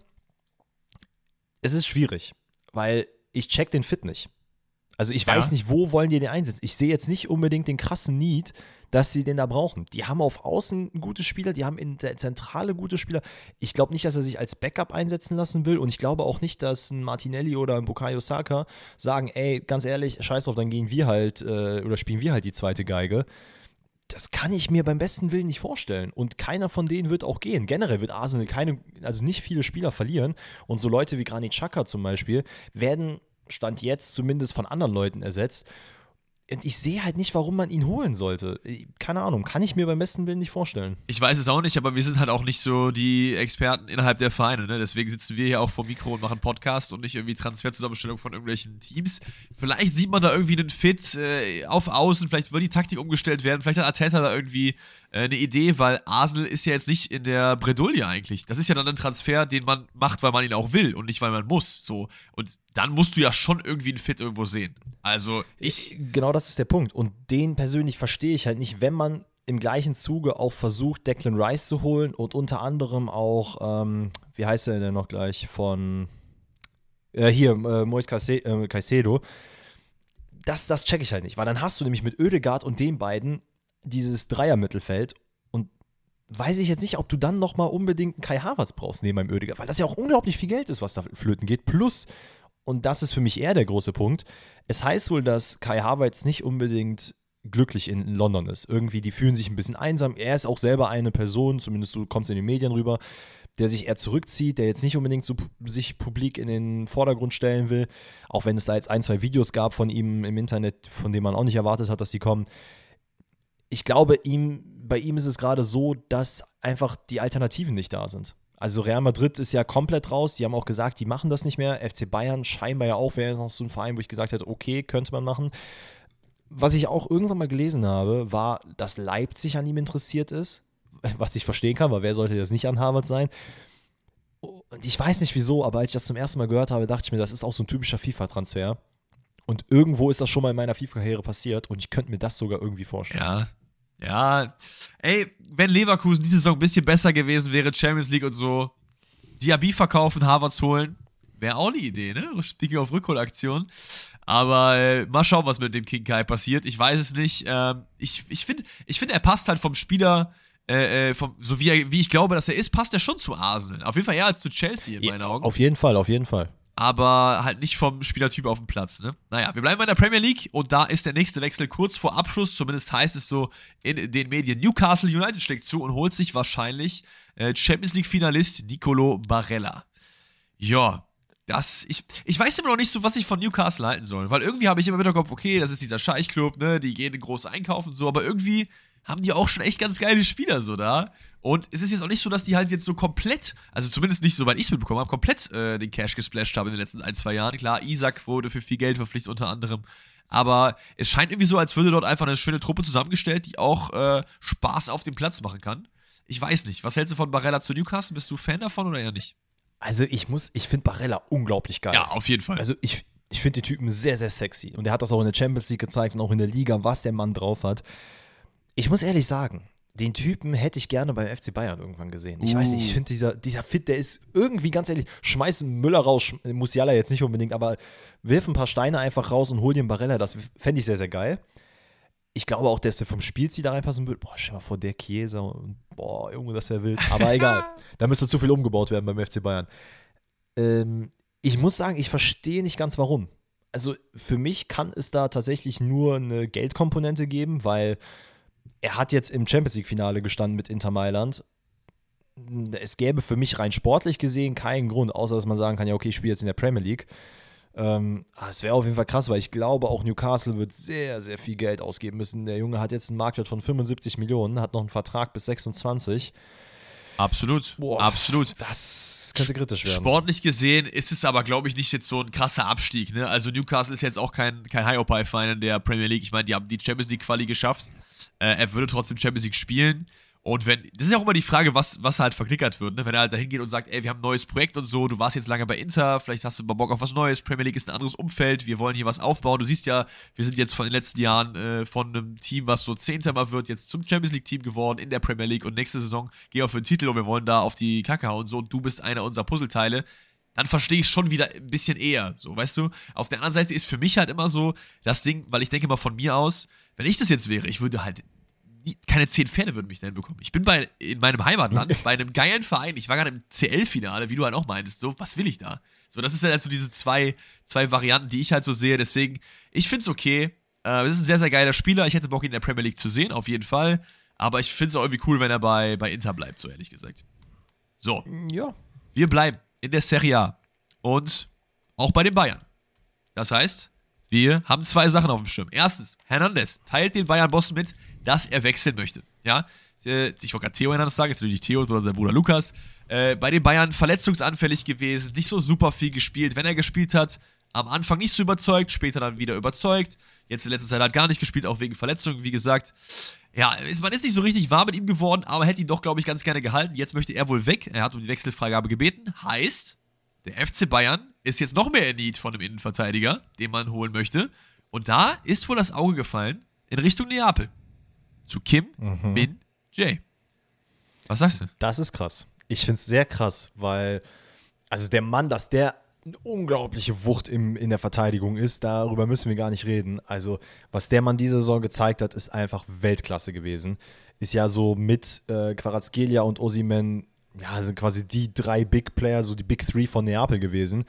es ist schwierig, weil ich check den Fit nicht. Also ich Ja. weiß nicht, wo wollen die den einsetzen. Ich sehe jetzt nicht unbedingt den krassen Need, dass sie den da brauchen. Die haben auf Außen gute Spieler, die haben in der Zentrale gute Spieler. Ich glaube nicht, dass er sich als Backup einsetzen lassen will und ich glaube auch nicht, dass ein Martinelli oder ein Bukayo Saka sagen, ey, ganz ehrlich, scheiß drauf, dann gehen wir halt äh, oder spielen wir halt die zweite Geige. Das kann ich mir beim besten Willen nicht vorstellen. Und keiner von denen wird auch gehen. Generell wird Arsenal keine, also nicht viele Spieler verlieren. Und so Leute wie Granit Xhaka zum Beispiel werden, Stand jetzt zumindest von anderen Leuten ersetzt. Und ich sehe halt nicht, warum man ihn holen sollte. Keine Ahnung, kann ich mir beim besten Willen nicht vorstellen. Ich weiß es auch nicht, aber wir sind halt auch nicht so die Experten innerhalb der Vereine. Ne? Deswegen sitzen wir hier auch vor Mikro und machen Podcast und nicht irgendwie Transferzusammenstellung von irgendwelchen Teams. Vielleicht sieht man da irgendwie einen Fit äh, auf Außen, vielleicht wird die Taktik umgestellt werden, vielleicht hat Arteta da irgendwie äh, eine Idee, weil Arsenal ist ja jetzt nicht in der Bredouille eigentlich. Das ist ja dann ein Transfer, den man macht, weil man ihn auch will und nicht, weil man muss. So. Und dann musst du ja schon irgendwie einen Fit irgendwo sehen. Also ich. Genau das ist der Punkt. Und den persönlich verstehe ich halt nicht, wenn man im gleichen Zuge auch versucht, Declan Rice zu holen und unter anderem auch, ähm, wie heißt er denn noch gleich, von äh, hier, äh, Mois äh, Caicedo. Das, das check ich halt nicht, weil dann hast du nämlich mit Oedegaard und den beiden dieses Dreier-Mittelfeld und weiß ich jetzt nicht, ob du dann nochmal unbedingt einen Kai Havertz brauchst neben einem Oedegaard, weil das ja auch unglaublich viel Geld ist, was da flöten geht. Plus, und das ist für mich eher der große Punkt, es heißt wohl, dass Kai Havertz nicht unbedingt glücklich in London ist. Irgendwie, die fühlen sich ein bisschen einsam. Er ist auch selber eine Person, zumindest kommt es in den Medien rüber, der sich eher zurückzieht, der jetzt nicht unbedingt so sich publik in den Vordergrund stellen will, auch wenn es da jetzt ein, zwei Videos gab von ihm im Internet, von denen man auch nicht erwartet hat, dass die kommen. Ich glaube, ihm, bei ihm ist es gerade so, dass einfach die Alternativen nicht da sind. Also Real Madrid ist ja komplett raus, die haben auch gesagt, die machen das nicht mehr. FC Bayern scheinbar ja auch, wäre noch so ein Verein, wo ich gesagt hätte, okay, könnte man machen. Was ich auch irgendwann mal gelesen habe, war, dass Leipzig an ihm interessiert ist. <laughs> Was ich verstehen kann, weil wer sollte das nicht an Harvard sein? Und ich weiß nicht wieso, aber als ich das zum ersten Mal gehört habe, dachte ich mir, das ist auch so ein typischer FIFA-Transfer. Und irgendwo ist das schon mal in meiner FIFA-Karriere passiert und ich könnte mir das sogar irgendwie vorstellen. Ja. Ja. Ey, wenn Leverkusen diese Saison ein bisschen besser gewesen wäre, Champions League und so, Diaby verkaufen, Harvards holen, wäre auch eine Idee, ne? Speaking auf Rückholaktion. Aber äh, mal schauen, was mit dem King Kai passiert. Ich weiß es nicht. Ähm, ich ich finde, ich find, er passt halt vom Spieler, äh, äh, vom, so wie, er, wie ich glaube, dass er ist, passt er schon zu Arsenal. Auf jeden Fall eher als zu Chelsea in meinen Augen. Auf jeden Fall, auf jeden Fall. Aber halt nicht vom Spielertyp auf dem Platz. Ne? Naja, wir bleiben in der Premier League und da ist der nächste Wechsel kurz vor Abschluss. Zumindest heißt es so in den Medien. Newcastle United schlägt zu und holt sich wahrscheinlich äh, Champions League-Finalist Nicolo Barella. Ja, das, ich, ich weiß immer noch nicht so, was ich von Newcastle halten soll. Weil irgendwie habe ich immer im Hinterkopf, okay, das ist dieser Scheichclub, ne, die gehen groß einkaufen und so, aber irgendwie haben die auch schon echt ganz geile Spieler so da. Und es ist jetzt auch nicht so, dass die halt jetzt so komplett, also zumindest nicht, soweit ich es mitbekommen habe, komplett äh, den Cash gesplasht haben in den letzten ein, zwei Jahren. Klar, Isaac wurde für viel Geld verpflichtet unter anderem. Aber es scheint irgendwie so, als würde dort einfach eine schöne Truppe zusammengestellt, die auch äh, Spaß auf dem Platz machen kann. Ich weiß nicht. Was hältst du von Barella zu Newcastle? Bist du Fan davon oder eher nicht? Also ich muss, ich finde Barella unglaublich geil. Ja, auf jeden Fall. Also ich, ich finde den Typen sehr, sehr sexy. Und er hat das auch in der Champions League gezeigt und auch in der Liga, was der Mann drauf hat. Ich muss ehrlich sagen, den Typen hätte ich gerne beim FC Bayern irgendwann gesehen. Ich uh. weiß nicht, ich uh. finde dieser, dieser Fit, der ist irgendwie, ganz ehrlich, schmeißen Müller raus, Musiala jetzt nicht unbedingt, aber wirf ein paar Steine einfach raus und hol den Barella, das fände ich sehr, sehr geil. Ich glaube auch, dass der vom Spielziel da reinpassen würde. Boah, stell mal vor, der Chiesa und boah, Junge, das wäre wild. Aber egal, <laughs> da müsste zu viel umgebaut werden beim FC Bayern. Ähm, ich muss sagen, ich verstehe nicht ganz warum. Also für mich kann es da tatsächlich nur eine Geldkomponente geben, weil er hat jetzt im Champions League-Finale gestanden mit Inter Mailand. Es gäbe für mich rein sportlich gesehen keinen Grund, außer dass man sagen kann, ja, okay, ich spiele jetzt in der Premier League. Ähm, ah, es wäre auf jeden Fall krass, weil ich glaube, auch Newcastle wird sehr, sehr viel Geld ausgeben müssen. Der Junge hat jetzt einen Marktwert von 75 Millionen, hat noch einen Vertrag bis 26. Absolut, Boah, absolut. Das könnte kritisch werden. Sportlich gesehen ist es aber, glaube ich, nicht jetzt so ein krasser Abstieg. Ne? Also Newcastle ist jetzt auch kein, kein High-Opie-Verein in der Premier League. Ich meine, die haben die Champions League-Quali geschafft. Äh, er würde trotzdem Champions League spielen. Und wenn, das ist ja auch immer die Frage, was, was halt verklickert wird, ne? Wenn er halt da hingeht und sagt, ey, wir haben ein neues Projekt und so, du warst jetzt lange bei Inter, vielleicht hast du mal Bock auf was Neues, Premier League ist ein anderes Umfeld, wir wollen hier was aufbauen. Du siehst ja, wir sind jetzt von den letzten Jahren äh, von einem Team, was so Zehnter mal wird, jetzt zum Champions League-Team geworden in der Premier League und nächste Saison wir für den Titel und wir wollen da auf die Kacke hauen und so und du bist einer unserer Puzzleteile dann verstehe ich es schon wieder ein bisschen eher. So, weißt du? Auf der anderen Seite ist für mich halt immer so das Ding, weil ich denke mal von mir aus, wenn ich das jetzt wäre, ich würde halt keine zehn Pferde würden mich dahin bekommen. Ich bin bei, in meinem Heimatland <laughs> bei einem geilen Verein. Ich war gerade im CL-Finale, wie du halt auch meintest. So, was will ich da? So, das ist halt so diese zwei, zwei Varianten, die ich halt so sehe. Deswegen, ich finde es okay. Äh, es ist ein sehr, sehr geiler Spieler. Ich hätte Bock, ihn in der Premier League zu sehen, auf jeden Fall. Aber ich finde es auch irgendwie cool, wenn er bei, bei Inter bleibt, so ehrlich gesagt. So. Ja. Wir bleiben in der Serie A. Und auch bei den Bayern. Das heißt, wir haben zwei Sachen auf dem Schirm. Erstens, Hernandez teilt den Bayern-Bossen mit, dass er wechseln möchte. Ja, äh, ich wollte gerade Theo Hernandez sagen, jetzt natürlich Theo, sondern sein Bruder Lukas. Äh, bei den Bayern verletzungsanfällig gewesen, nicht so super viel gespielt. Wenn er gespielt hat, am Anfang nicht so überzeugt, später dann wieder überzeugt. Jetzt in letzter Zeit hat gar nicht gespielt, auch wegen Verletzungen, wie gesagt. Ja, man ist nicht so richtig warm mit ihm geworden, aber hätte ihn doch, glaube ich, ganz gerne gehalten. Jetzt möchte er wohl weg. Er hat um die Wechselfreigabe gebeten. Heißt, der FC Bayern ist jetzt noch mehr in Need von einem Innenverteidiger, den man holen möchte. Und da ist wohl das Auge gefallen in Richtung Neapel. Zu Kim mhm. Min Jae. Was sagst du? Das ist krass. Ich finde es sehr krass, weil, also der Mann, dass der eine unglaubliche Wucht im, in der Verteidigung ist, darüber müssen wir gar nicht reden. Also, was der Mann diese Saison gezeigt hat, ist einfach Weltklasse gewesen. Ist ja so mit äh, Quarazgelia und Osimen ja, sind quasi die drei Big Player, so die Big Three von Neapel gewesen,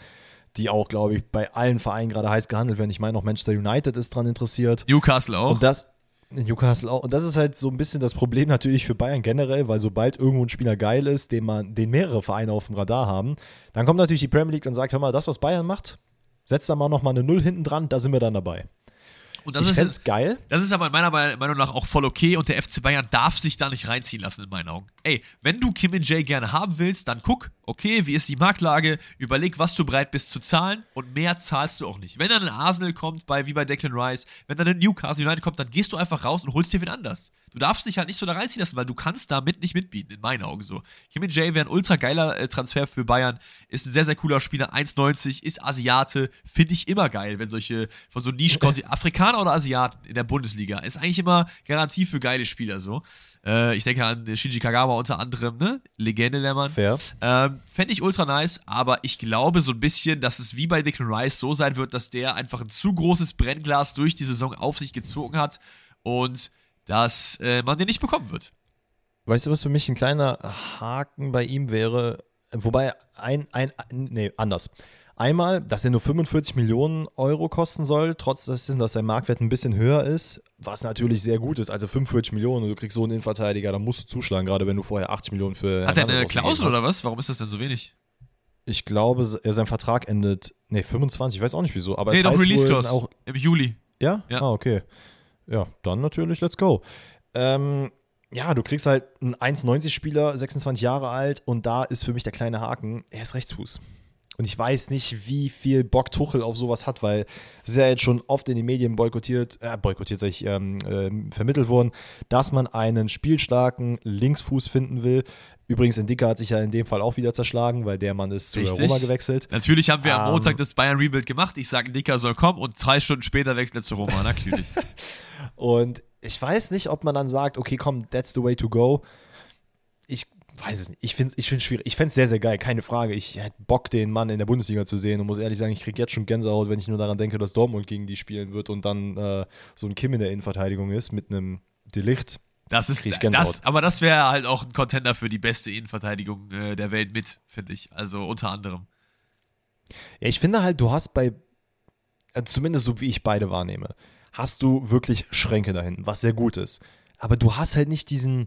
die auch, glaube ich, bei allen Vereinen gerade heiß gehandelt werden. Ich meine, auch Manchester United ist dran interessiert. Newcastle auch. Und das, Newcastle auch. Und das ist halt so ein bisschen das Problem natürlich für Bayern generell, weil sobald irgendwo ein Spieler geil ist, den man, den mehrere Vereine auf dem Radar haben, dann kommt natürlich die Premier League und sagt, hör mal, das, was Bayern macht, setzt da mal nochmal eine Null hinten dran, da sind wir dann dabei. Und das ich ist geil. Das ist aber meiner Meinung nach auch voll okay und der FC Bayern darf sich da nicht reinziehen lassen, in meinen Augen. Ey, wenn du Kim Jay gerne haben willst, dann guck, okay, wie ist die Marktlage, überleg, was du bereit bist zu zahlen und mehr zahlst du auch nicht. Wenn dann ein Arsenal kommt, bei, wie bei Declan Rice, wenn dann ein Newcastle United kommt, dann gehst du einfach raus und holst dir wen anders. Du darfst dich halt nicht so da reinziehen lassen, weil du kannst damit nicht mitbieten, in meinen Augen so. Kim Jay wäre ein ultra geiler äh, Transfer für Bayern, ist ein sehr, sehr cooler Spieler, 1,90, ist Asiate, finde ich immer geil, wenn solche von so Nischen Afrikaner oder Asiaten in der Bundesliga, ist eigentlich immer Garantie für geile Spieler so. Äh, ich denke an Shinji Kagawa unter anderem, ne? Legende der Mann. Fair. Ähm, Fände ich ultra nice, aber ich glaube so ein bisschen, dass es wie bei Declan Rice so sein wird, dass der einfach ein zu großes Brennglas durch die Saison auf sich gezogen hat und dass äh, man den nicht bekommen wird. Weißt du, was für mich ein kleiner Haken bei ihm wäre? Wobei ein, ein, nee, anders. Einmal, dass er nur 45 Millionen Euro kosten soll, trotz dessen, dass sein Marktwert ein bisschen höher ist, was natürlich sehr gut ist. Also 45 Millionen und du kriegst so einen Innenverteidiger, da musst du zuschlagen, gerade wenn du vorher 80 Millionen für. Hat er eine Klausel oder was? Warum ist das denn so wenig? Ich glaube, sein Vertrag endet, nee, 25, ich weiß auch nicht wieso. Aber nee, es doch Release Clause auch, im Juli. Ja? Ja. Ah, okay. Ja, dann natürlich, let's go. Ähm, ja, du kriegst halt einen 1,90-Spieler, 26 Jahre alt, und da ist für mich der kleine Haken, er ist Rechtsfuß. Und ich weiß nicht, wie viel Bock Tuchel auf sowas hat, weil es ist ja jetzt schon oft in den Medien boykottiert, äh, boykottiert, sag ich, ähm, äh, vermittelt worden, dass man einen spielstarken Linksfuß finden will. Übrigens, Indika hat sich ja in dem Fall auch wieder zerschlagen, weil der Mann ist zu Richtig. Roma gewechselt. Natürlich haben wir am Ähm. Montag das Bayern Rebuild gemacht. Ich sage, Dicker soll kommen und drei Stunden später wechselt er zu Roma, natürlich. <laughs> Und ich weiß nicht, ob man dann sagt, okay, komm, that's the way to go. Ich weiß es nicht. Ich finde es ich find's schwierig. Ich fände es sehr, sehr geil, keine Frage. Ich hätte Bock, den Mann in der Bundesliga zu sehen und muss ehrlich sagen, ich kriege jetzt schon Gänsehaut, wenn ich nur daran denke, dass Dortmund gegen die spielen wird und dann äh, so ein Kim in der Innenverteidigung ist mit einem Delicht. Das ist das, aber das wäre halt auch ein Contender für die beste Innenverteidigung äh, der Welt mit, finde ich. Also unter anderem. Ja, ich finde halt, du hast bei, äh, zumindest so wie ich beide wahrnehme, hast du wirklich Schränke da hinten, was sehr gut ist. Aber du hast halt nicht diesen,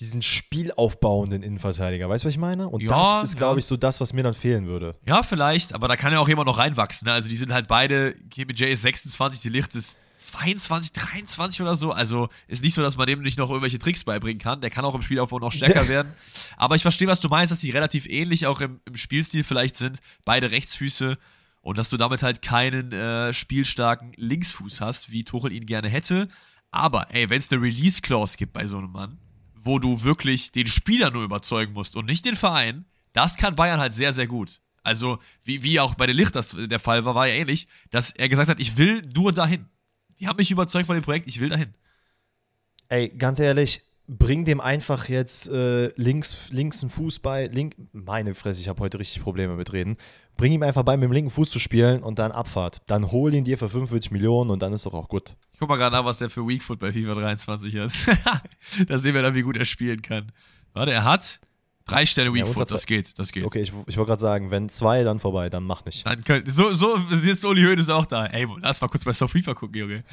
diesen spielaufbauenden Innenverteidiger. Weißt du, was ich meine? Und Ja, das ist, glaube ich, so das, was mir dann fehlen würde. Ja, vielleicht, aber da kann ja auch jemand noch reinwachsen. Ne? Also die sind halt beide, Kim J ist 26, die Licht ist 22, 23 oder so. Also ist nicht so, dass man dem nicht noch irgendwelche Tricks beibringen kann. Der kann auch im Spielaufbau noch stärker <laughs> werden. Aber ich verstehe, was du meinst, dass die relativ ähnlich auch im, im Spielstil vielleicht sind. Beide Rechtsfüße. Und dass du damit halt keinen äh, spielstarken Linksfuß hast, wie Tuchel ihn gerne hätte. Aber, ey, wenn es eine Release-Clause gibt bei so einem Mann, wo du wirklich den Spieler nur überzeugen musst und nicht den Verein, das kann Bayern halt sehr, sehr gut. Also, wie, wie auch bei den Licht das der Fall war, war ja ähnlich, dass er gesagt hat, ich will nur dahin. Die haben mich überzeugt von dem Projekt, ich will dahin. Ey, ganz ehrlich, bring dem einfach jetzt äh, links, links einen Fuß bei. Link, meine Fresse, ich habe heute richtig Probleme mit Reden. Bring ihm einfach bei, mit dem linken Fuß zu spielen und dann Abfahrt. Dann hol ihn dir für 45 Millionen und dann ist doch auch gut. Ich guck mal gerade nach, was der für Weak Foot bei FIFA 23 hat. <laughs> da sehen wir dann, wie gut er spielen kann. Warte, er hat drei Sterne Weak Ja, Foot, das geht, das geht. Okay, ich, ich wollte gerade sagen, wenn zwei, dann vorbei, dann mach nicht. Dann könnt, so, so ist jetzt Uli Hoeneß auch da. Ey, lass mal kurz bei Soft FIFA gucken, Junge.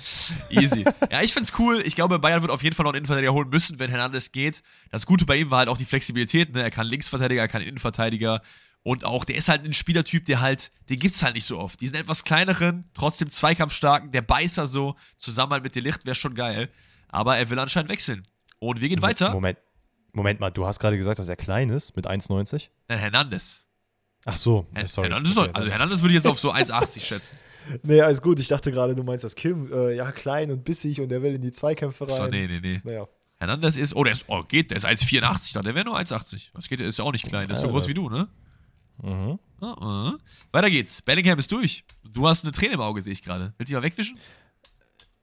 Easy. <laughs> ja, ich find's cool. Ich glaube, Bayern wird auf jeden Fall noch einen Innenverteidiger holen müssen, wenn Hernandez geht. Das Gute bei ihm war halt auch die Flexibilität. Ne? Er kann Linksverteidiger, er kann Innenverteidiger. Und auch, der ist halt ein Spielertyp, der halt, den gibt's halt nicht so oft. Diesen etwas kleineren, trotzdem zweikampfstarken, der Beißer so, zusammen halt mit Delicht, wäre schon geil. Aber er will anscheinend wechseln. Und wir gehen weiter. Moment, Moment mal, du hast gerade gesagt, dass er klein ist mit 1,90? Nein, Hernandez. Ach so, Her sorry. Hernandez, also Hernandez würde ich jetzt auf so 1,80 schätzen. <laughs> Nee, alles gut. Ich dachte gerade, du meinst das Kim. Äh, ja, klein und bissig und der will in die Zweikämpfe rein. So, nee, nee, nee. Naja. Hernandez ist, oh, der ist, oh, geht, der ist 1,84, da, der wäre nur 1,80. Das geht, der ist ja auch nicht klein, der ist so groß wie du, ne? Mhm. Uh -uh. Weiter geht's. Bellingham ist durch. Du hast eine Träne im Auge, sehe ich gerade. Willst du die mal wegwischen?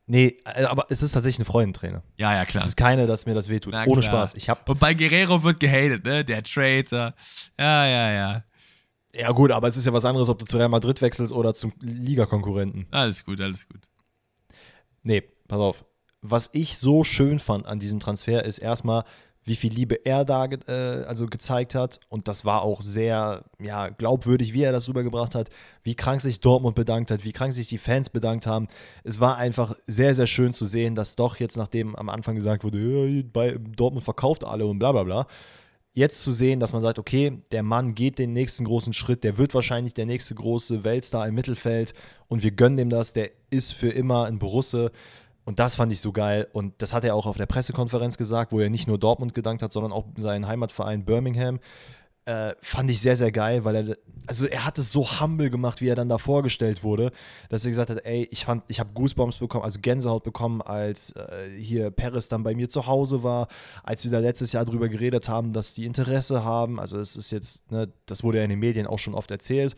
Nee, äh, aber es ist tatsächlich eine Freundenträne. Ja, ja, klar. Es ist keine, dass mir das wehtut. Na Ohne klar. Spaß. Ich hab, Und bei Guerrero wird gehatet, ne? Der Traitor. Ja, ja, ja. ja gut, aber es ist ja was anderes, ob du zu Real Madrid wechselst oder zum Ligakonkurrenten. Alles gut, alles gut. Nee, pass auf. Was ich so schön fand an diesem Transfer ist erstmal, wie viel Liebe er da äh, also gezeigt hat. Und das war auch sehr ja, glaubwürdig, wie er das rübergebracht hat, wie krank sich Dortmund bedankt hat, wie krank sich die Fans bedankt haben. Es war einfach sehr, sehr schön zu sehen, dass doch jetzt, nachdem am Anfang gesagt wurde, bei Dortmund verkauft alle und bla bla bla, jetzt zu sehen, dass man sagt, okay, der Mann geht den nächsten großen Schritt, der wird wahrscheinlich der nächste große Weltstar im Mittelfeld und wir gönnen dem das, der ist für immer ein Borusse. Und das fand ich so geil. Und das hat er auch auf der Pressekonferenz gesagt, wo er nicht nur Dortmund gedankt hat, sondern auch seinen Heimatverein Birmingham. Äh, fand ich sehr, sehr geil, weil er, also er hat es so humble gemacht, wie er dann da vorgestellt wurde, dass er gesagt hat, ey, ich fand, ich habe Goosebumps bekommen, also Gänsehaut bekommen, als äh, hier Paris dann bei mir zu Hause war, als wir da letztes Jahr drüber geredet haben, dass die Interesse haben, also es ist jetzt, ne, das wurde ja in den Medien auch schon oft erzählt,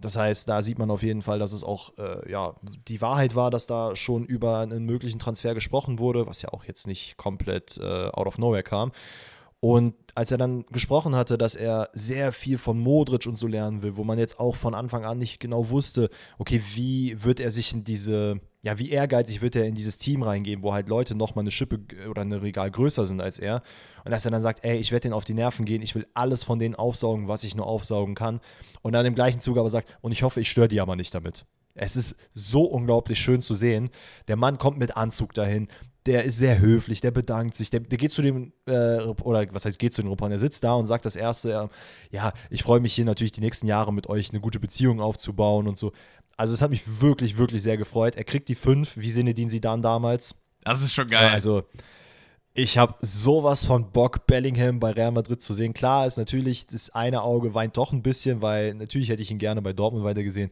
das heißt, da sieht man auf jeden Fall, dass es auch äh, ja, die Wahrheit war, dass da schon über einen möglichen Transfer gesprochen wurde, was ja auch jetzt nicht komplett äh, out of nowhere kam. Und als er dann gesprochen hatte, dass er sehr viel von Modric und so lernen will, wo man jetzt auch von Anfang an nicht genau wusste, okay, wie wird er sich in diese, ja, wie ehrgeizig wird er in dieses Team reingehen, wo halt Leute nochmal eine Schippe oder eine Regal größer sind als er. Und dass er dann sagt, ey, ich werde denen auf die Nerven gehen, ich will alles von denen aufsaugen, was ich nur aufsaugen kann. Und dann im gleichen Zug aber sagt, und ich hoffe, ich störe die aber nicht damit. Es ist so unglaublich schön zu sehen. Der Mann kommt mit Anzug dahin der ist sehr höflich, der bedankt sich, der, der geht zu dem, äh, oder was heißt geht zu den Reportern, der sitzt da und sagt das Erste, ja, ich freue mich hier natürlich die nächsten Jahre mit euch eine gute Beziehung aufzubauen und so. Also es hat mich wirklich, wirklich sehr gefreut. Er kriegt die fünf, wie Sinedin dann damals. Das ist schon geil. Also ich habe sowas von Bock, Bellingham bei Real Madrid zu sehen. Klar ist natürlich, das eine Auge weint doch ein bisschen, weil natürlich hätte ich ihn gerne bei Dortmund weitergesehen.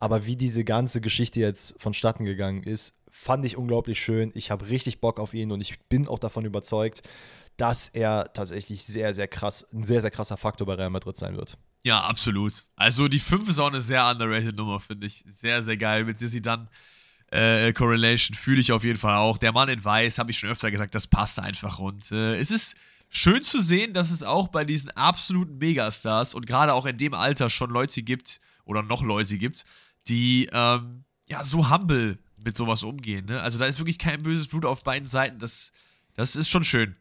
Aber wie diese ganze Geschichte jetzt vonstatten gegangen ist, fand ich unglaublich schön. Ich habe richtig Bock auf ihn und ich bin auch davon überzeugt, dass er tatsächlich sehr, sehr krass, ein sehr, sehr krasser Faktor bei Real Madrid sein wird. Ja, absolut. Also die 5 ist auch eine sehr underrated Nummer, finde ich. Sehr, sehr geil. Mit sie dann äh, Correlation fühle ich auf jeden Fall auch. Der Mann in Weiß, habe ich schon öfter gesagt, das passt einfach. Und äh, es ist schön zu sehen, dass es auch bei diesen absoluten Megastars und gerade auch in dem Alter schon Leute gibt oder noch Leute gibt, die ähm, ja so humble mit sowas umgehen. Ne? Also da ist wirklich kein böses Blut auf beiden Seiten. Das, das ist schon schön.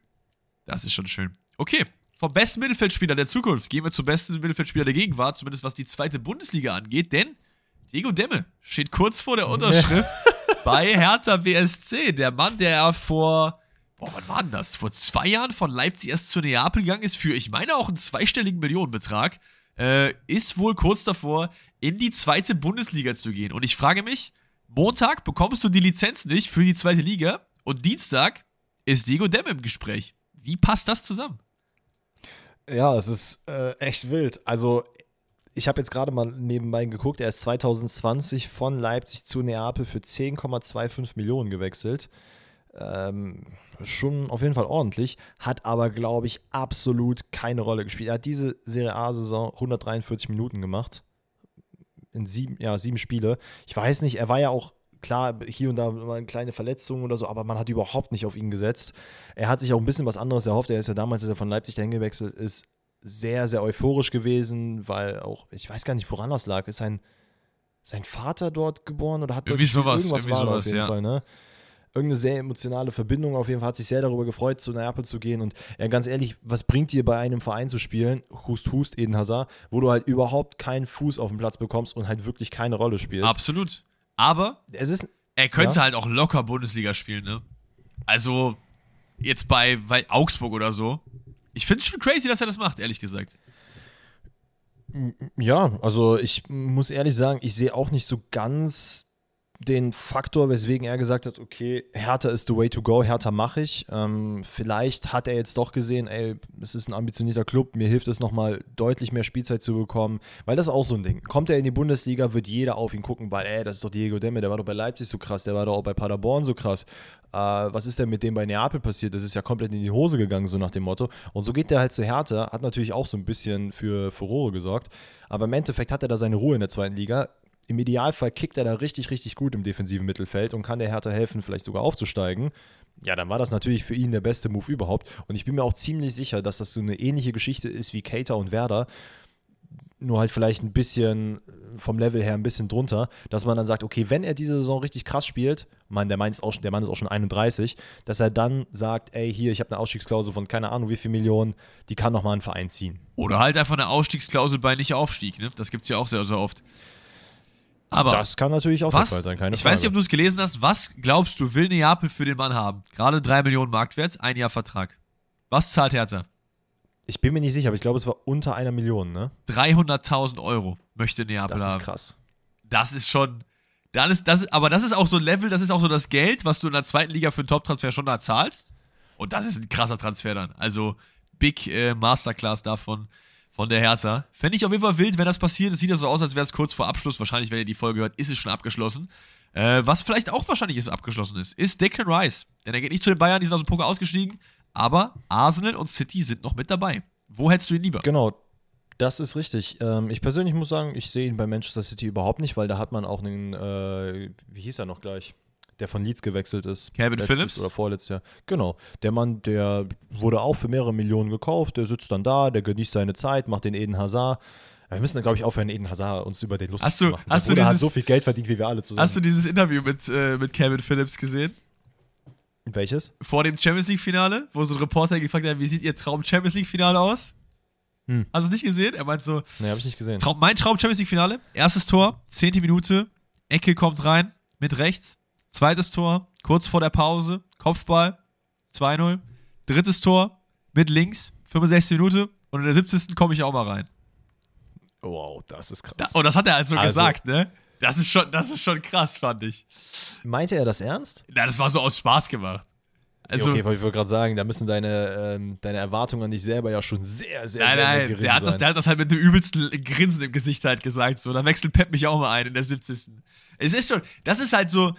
Das ist schon schön. Okay, vom besten Mittelfeldspieler der Zukunft gehen wir zum besten Mittelfeldspieler der Gegenwart, zumindest was die zweite Bundesliga angeht, denn Diego Demme steht kurz vor der Unterschrift <laughs> bei Hertha BSC. Der Mann, der vor, boah, wann war denn das? Vor zwei Jahren von Leipzig erst zu Neapel gegangen ist für, ich meine, auch einen zweistelligen Millionenbetrag, äh, ist wohl kurz davor, in die zweite Bundesliga zu gehen. Und ich frage mich, Montag bekommst du die Lizenz nicht für die zweite Liga und Dienstag ist Diego Demme im Gespräch. Wie passt das zusammen? Ja, es ist äh, echt wild. Also, ich habe jetzt gerade mal nebenbei geguckt, er ist 2020 von Leipzig zu Neapel für 10,25 Millionen gewechselt. Ähm, schon auf jeden Fall ordentlich, hat aber, glaube ich, absolut keine Rolle gespielt. Er hat diese Serie A-Saison 143 Minuten gemacht in sieben, ja, sieben Spiele. Ich weiß nicht, er war ja auch klar, hier und da mal eine kleine Verletzung oder so, aber man hat überhaupt nicht auf ihn gesetzt. Er hat sich auch ein bisschen was anderes erhofft. Er ist ja damals, als er von Leipzig dahin gewechselt ist, sehr, sehr euphorisch gewesen, weil auch, ich weiß gar nicht, woran das lag. Ist sein, sein Vater dort geboren oder hat irgendwie sowas, irgendwas irgendwie war sowas, auf jeden ja. Fall, ne? Irgendeine sehr emotionale Verbindung auf jeden Fall, hat sich sehr darüber gefreut, zu Neapel zu gehen. Und ja, ganz ehrlich, was bringt dir bei einem Verein zu spielen, Hust Hust, Eden Hazard, wo du halt überhaupt keinen Fuß auf den Platz bekommst und halt wirklich keine Rolle spielst? Absolut. Aber Es ist, er könnte Ja. halt auch locker Bundesliga spielen, ne? Also, jetzt bei, bei Augsburg oder so. Ich finde es schon crazy, dass er das macht, ehrlich gesagt. Ja, also ich muss ehrlich sagen, ich sehe auch nicht so ganz den Faktor, weswegen er gesagt hat, okay, Hertha ist the way to go, Hertha mache ich. Ähm, vielleicht hat er jetzt doch gesehen, ey, es ist ein ambitionierter Club, mir hilft es nochmal deutlich mehr Spielzeit zu bekommen, weil das ist auch so ein Ding. Kommt er in die Bundesliga, wird jeder auf ihn gucken, weil, ey, das ist doch Diego Demme, der war doch bei Leipzig so krass, der war doch auch bei Paderborn so krass. Äh, was ist denn mit dem bei Neapel passiert? Das ist ja komplett in die Hose gegangen, so nach dem Motto. Und so geht der halt zu Hertha, hat natürlich auch so ein bisschen für Furore gesorgt, aber im Endeffekt hat er da seine Ruhe in der zweiten Liga. Im Idealfall kickt er da richtig, richtig gut im defensiven Mittelfeld und kann der Hertha helfen, vielleicht sogar aufzusteigen. Ja, dann war das natürlich für ihn der beste Move überhaupt. Und ich bin mir auch ziemlich sicher, dass das so eine ähnliche Geschichte ist wie Cater und Werder. Nur halt vielleicht ein bisschen vom Level her ein bisschen drunter, dass man dann sagt, okay, wenn er diese Saison richtig krass spielt, man, der, Mann ist auch, schon- der Mann ist auch schon 31, dass er dann sagt, ey, hier, ich habe eine Ausstiegsklausel von keine Ahnung wie viel Millionen, die kann nochmal einen Verein ziehen. Oder halt einfach eine Ausstiegsklausel bei Nicht-Aufstieg, ne? Das gibt's ja auch sehr, sehr oft. Aber Das kann natürlich auch der was, Fall sein, keine ich Frage. weiß nicht, ob du es gelesen hast, was glaubst du, will Neapel für den Mann haben? Gerade 3 Millionen Marktwert, ein Jahr Vertrag. Was zahlt Hertha? ich bin mir nicht sicher, aber ich glaube, es war unter einer Million, ne? 300.000 Euro möchte Neapel Das ist haben. krass. Das ist schon, Dann ist das, aber das ist auch so ein Level, das ist auch so das Geld, was du in der zweiten Liga für einen Top-Transfer schon da zahlst. Und das ist ein krasser Transfer dann. Also Big äh, Masterclass davon von der Hertha. Fände ich auf jeden Fall wild, wenn das passiert. Es sieht ja so aus, als wäre es kurz vor Abschluss. Wahrscheinlich, wenn ihr die Folge hört, ist es schon abgeschlossen. Äh, was vielleicht auch wahrscheinlich ist abgeschlossen ist, ist Declan Rice. Denn er geht nicht zu den Bayern, die sind aus dem Poker ausgestiegen. Aber Arsenal und City sind noch mit dabei. Wo hättest du ihn lieber? Genau, das ist richtig. Ähm, ich persönlich muss sagen, ich sehe ihn bei Manchester City überhaupt nicht, weil da hat man auch einen, äh, wie hieß er noch gleich? Der von Leeds gewechselt ist. Kevin Phillips? Oder vorletztes Jahr. Genau. Der Mann, der wurde auch für mehrere Millionen gekauft. Der sitzt dann da, der genießt seine Zeit, macht den Eden Hazard. Wir müssen dann, glaube ich, aufhören, Eden Hazard uns über den lustig Hast du- zu machen. hast der du Bruder hat dieses- so viel Geld verdient, wie wir alle zusammen. Hast du dieses Interview mit, äh, mit Kevin Phillips gesehen? Welches? Vor dem Champions League-Finale, wo so ein Reporter gefragt hat, wie sieht ihr Traum-Champions League-Finale aus? Hm. Hast du es nicht gesehen? Er meint so, Nee, habe ich nicht gesehen. Traum, mein Traum Champions League Finale. Erstes Tor, zehnte Minute, Ecke kommt rein, mit rechts. Zweites Tor, kurz vor der Pause, Kopfball, 2-0. Drittes Tor, mit links, 65 Minute. Und in der 70. komme ich auch mal rein. Wow, das ist Da, krass. und das hat er also, Also- gesagt, ne? Das ist, schon, das ist schon krass, fand ich. Meinte er das ernst? Na, das war so aus Spaß gemacht. Also, okay, weil ich wollte gerade sagen, da müssen deine, ähm, deine Erwartungen an dich selber ja schon sehr, sehr, nein, sehr, sehr nein, gering der hat, sein. das, der hat das halt mit einem übelsten Grinsen im Gesicht halt gesagt. So, da wechselt Pep mich auch mal ein in der 70. Es ist schon, das ist halt so,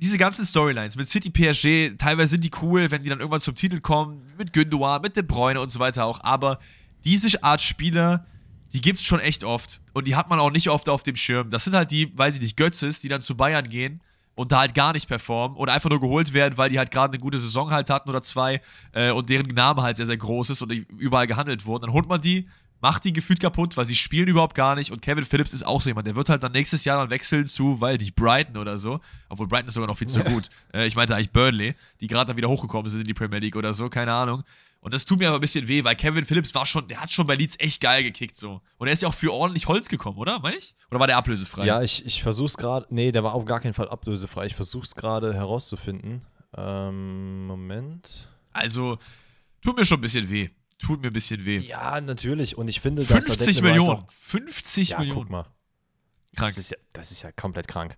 diese ganzen Storylines mit City PSG, teilweise sind die cool, wenn die dann irgendwann zum Titel kommen, mit Gündogan, mit De Bruyne und so weiter auch, aber diese Art Spieler, die gibt's schon echt oft und die hat man auch nicht oft auf dem Schirm. Das sind halt die, weiß ich nicht, Götzes, die dann zu Bayern gehen und da halt gar nicht performen und einfach nur geholt werden, weil die halt gerade eine gute Saison halt hatten oder zwei äh, und deren Name halt sehr, sehr groß ist und überall gehandelt wurden. Dann holt man die, macht die gefühlt kaputt, weil sie spielen überhaupt gar nicht und Kevin Phillips ist auch so jemand, der wird halt dann nächstes Jahr dann wechseln zu, weil die Brighton oder so, obwohl Brighton ist sogar noch viel zu gut. Äh, ich meinte eigentlich Burnley, die gerade dann wieder hochgekommen sind in die Premier League oder so, keine Ahnung. Und das tut mir aber ein bisschen weh, weil Kevin Phillips war schon, der hat schon bei Leeds echt geil gekickt so. Und er ist ja auch für ordentlich Holz gekommen, oder? Meine ich? Oder war der ablösefrei? Ja, ich, ich versuch's gerade. Nee, der war auf gar keinen Fall ablösefrei. Ich versuch's gerade herauszufinden. Ähm, Moment. Also, tut mir schon ein bisschen weh. Tut mir ein bisschen weh. Ja, natürlich. Und ich finde, dass er 50 Declan Rice Millionen. Auch, 50 ja, Millionen. guck mal. Krank. Das ist ja, das ist ja komplett krank.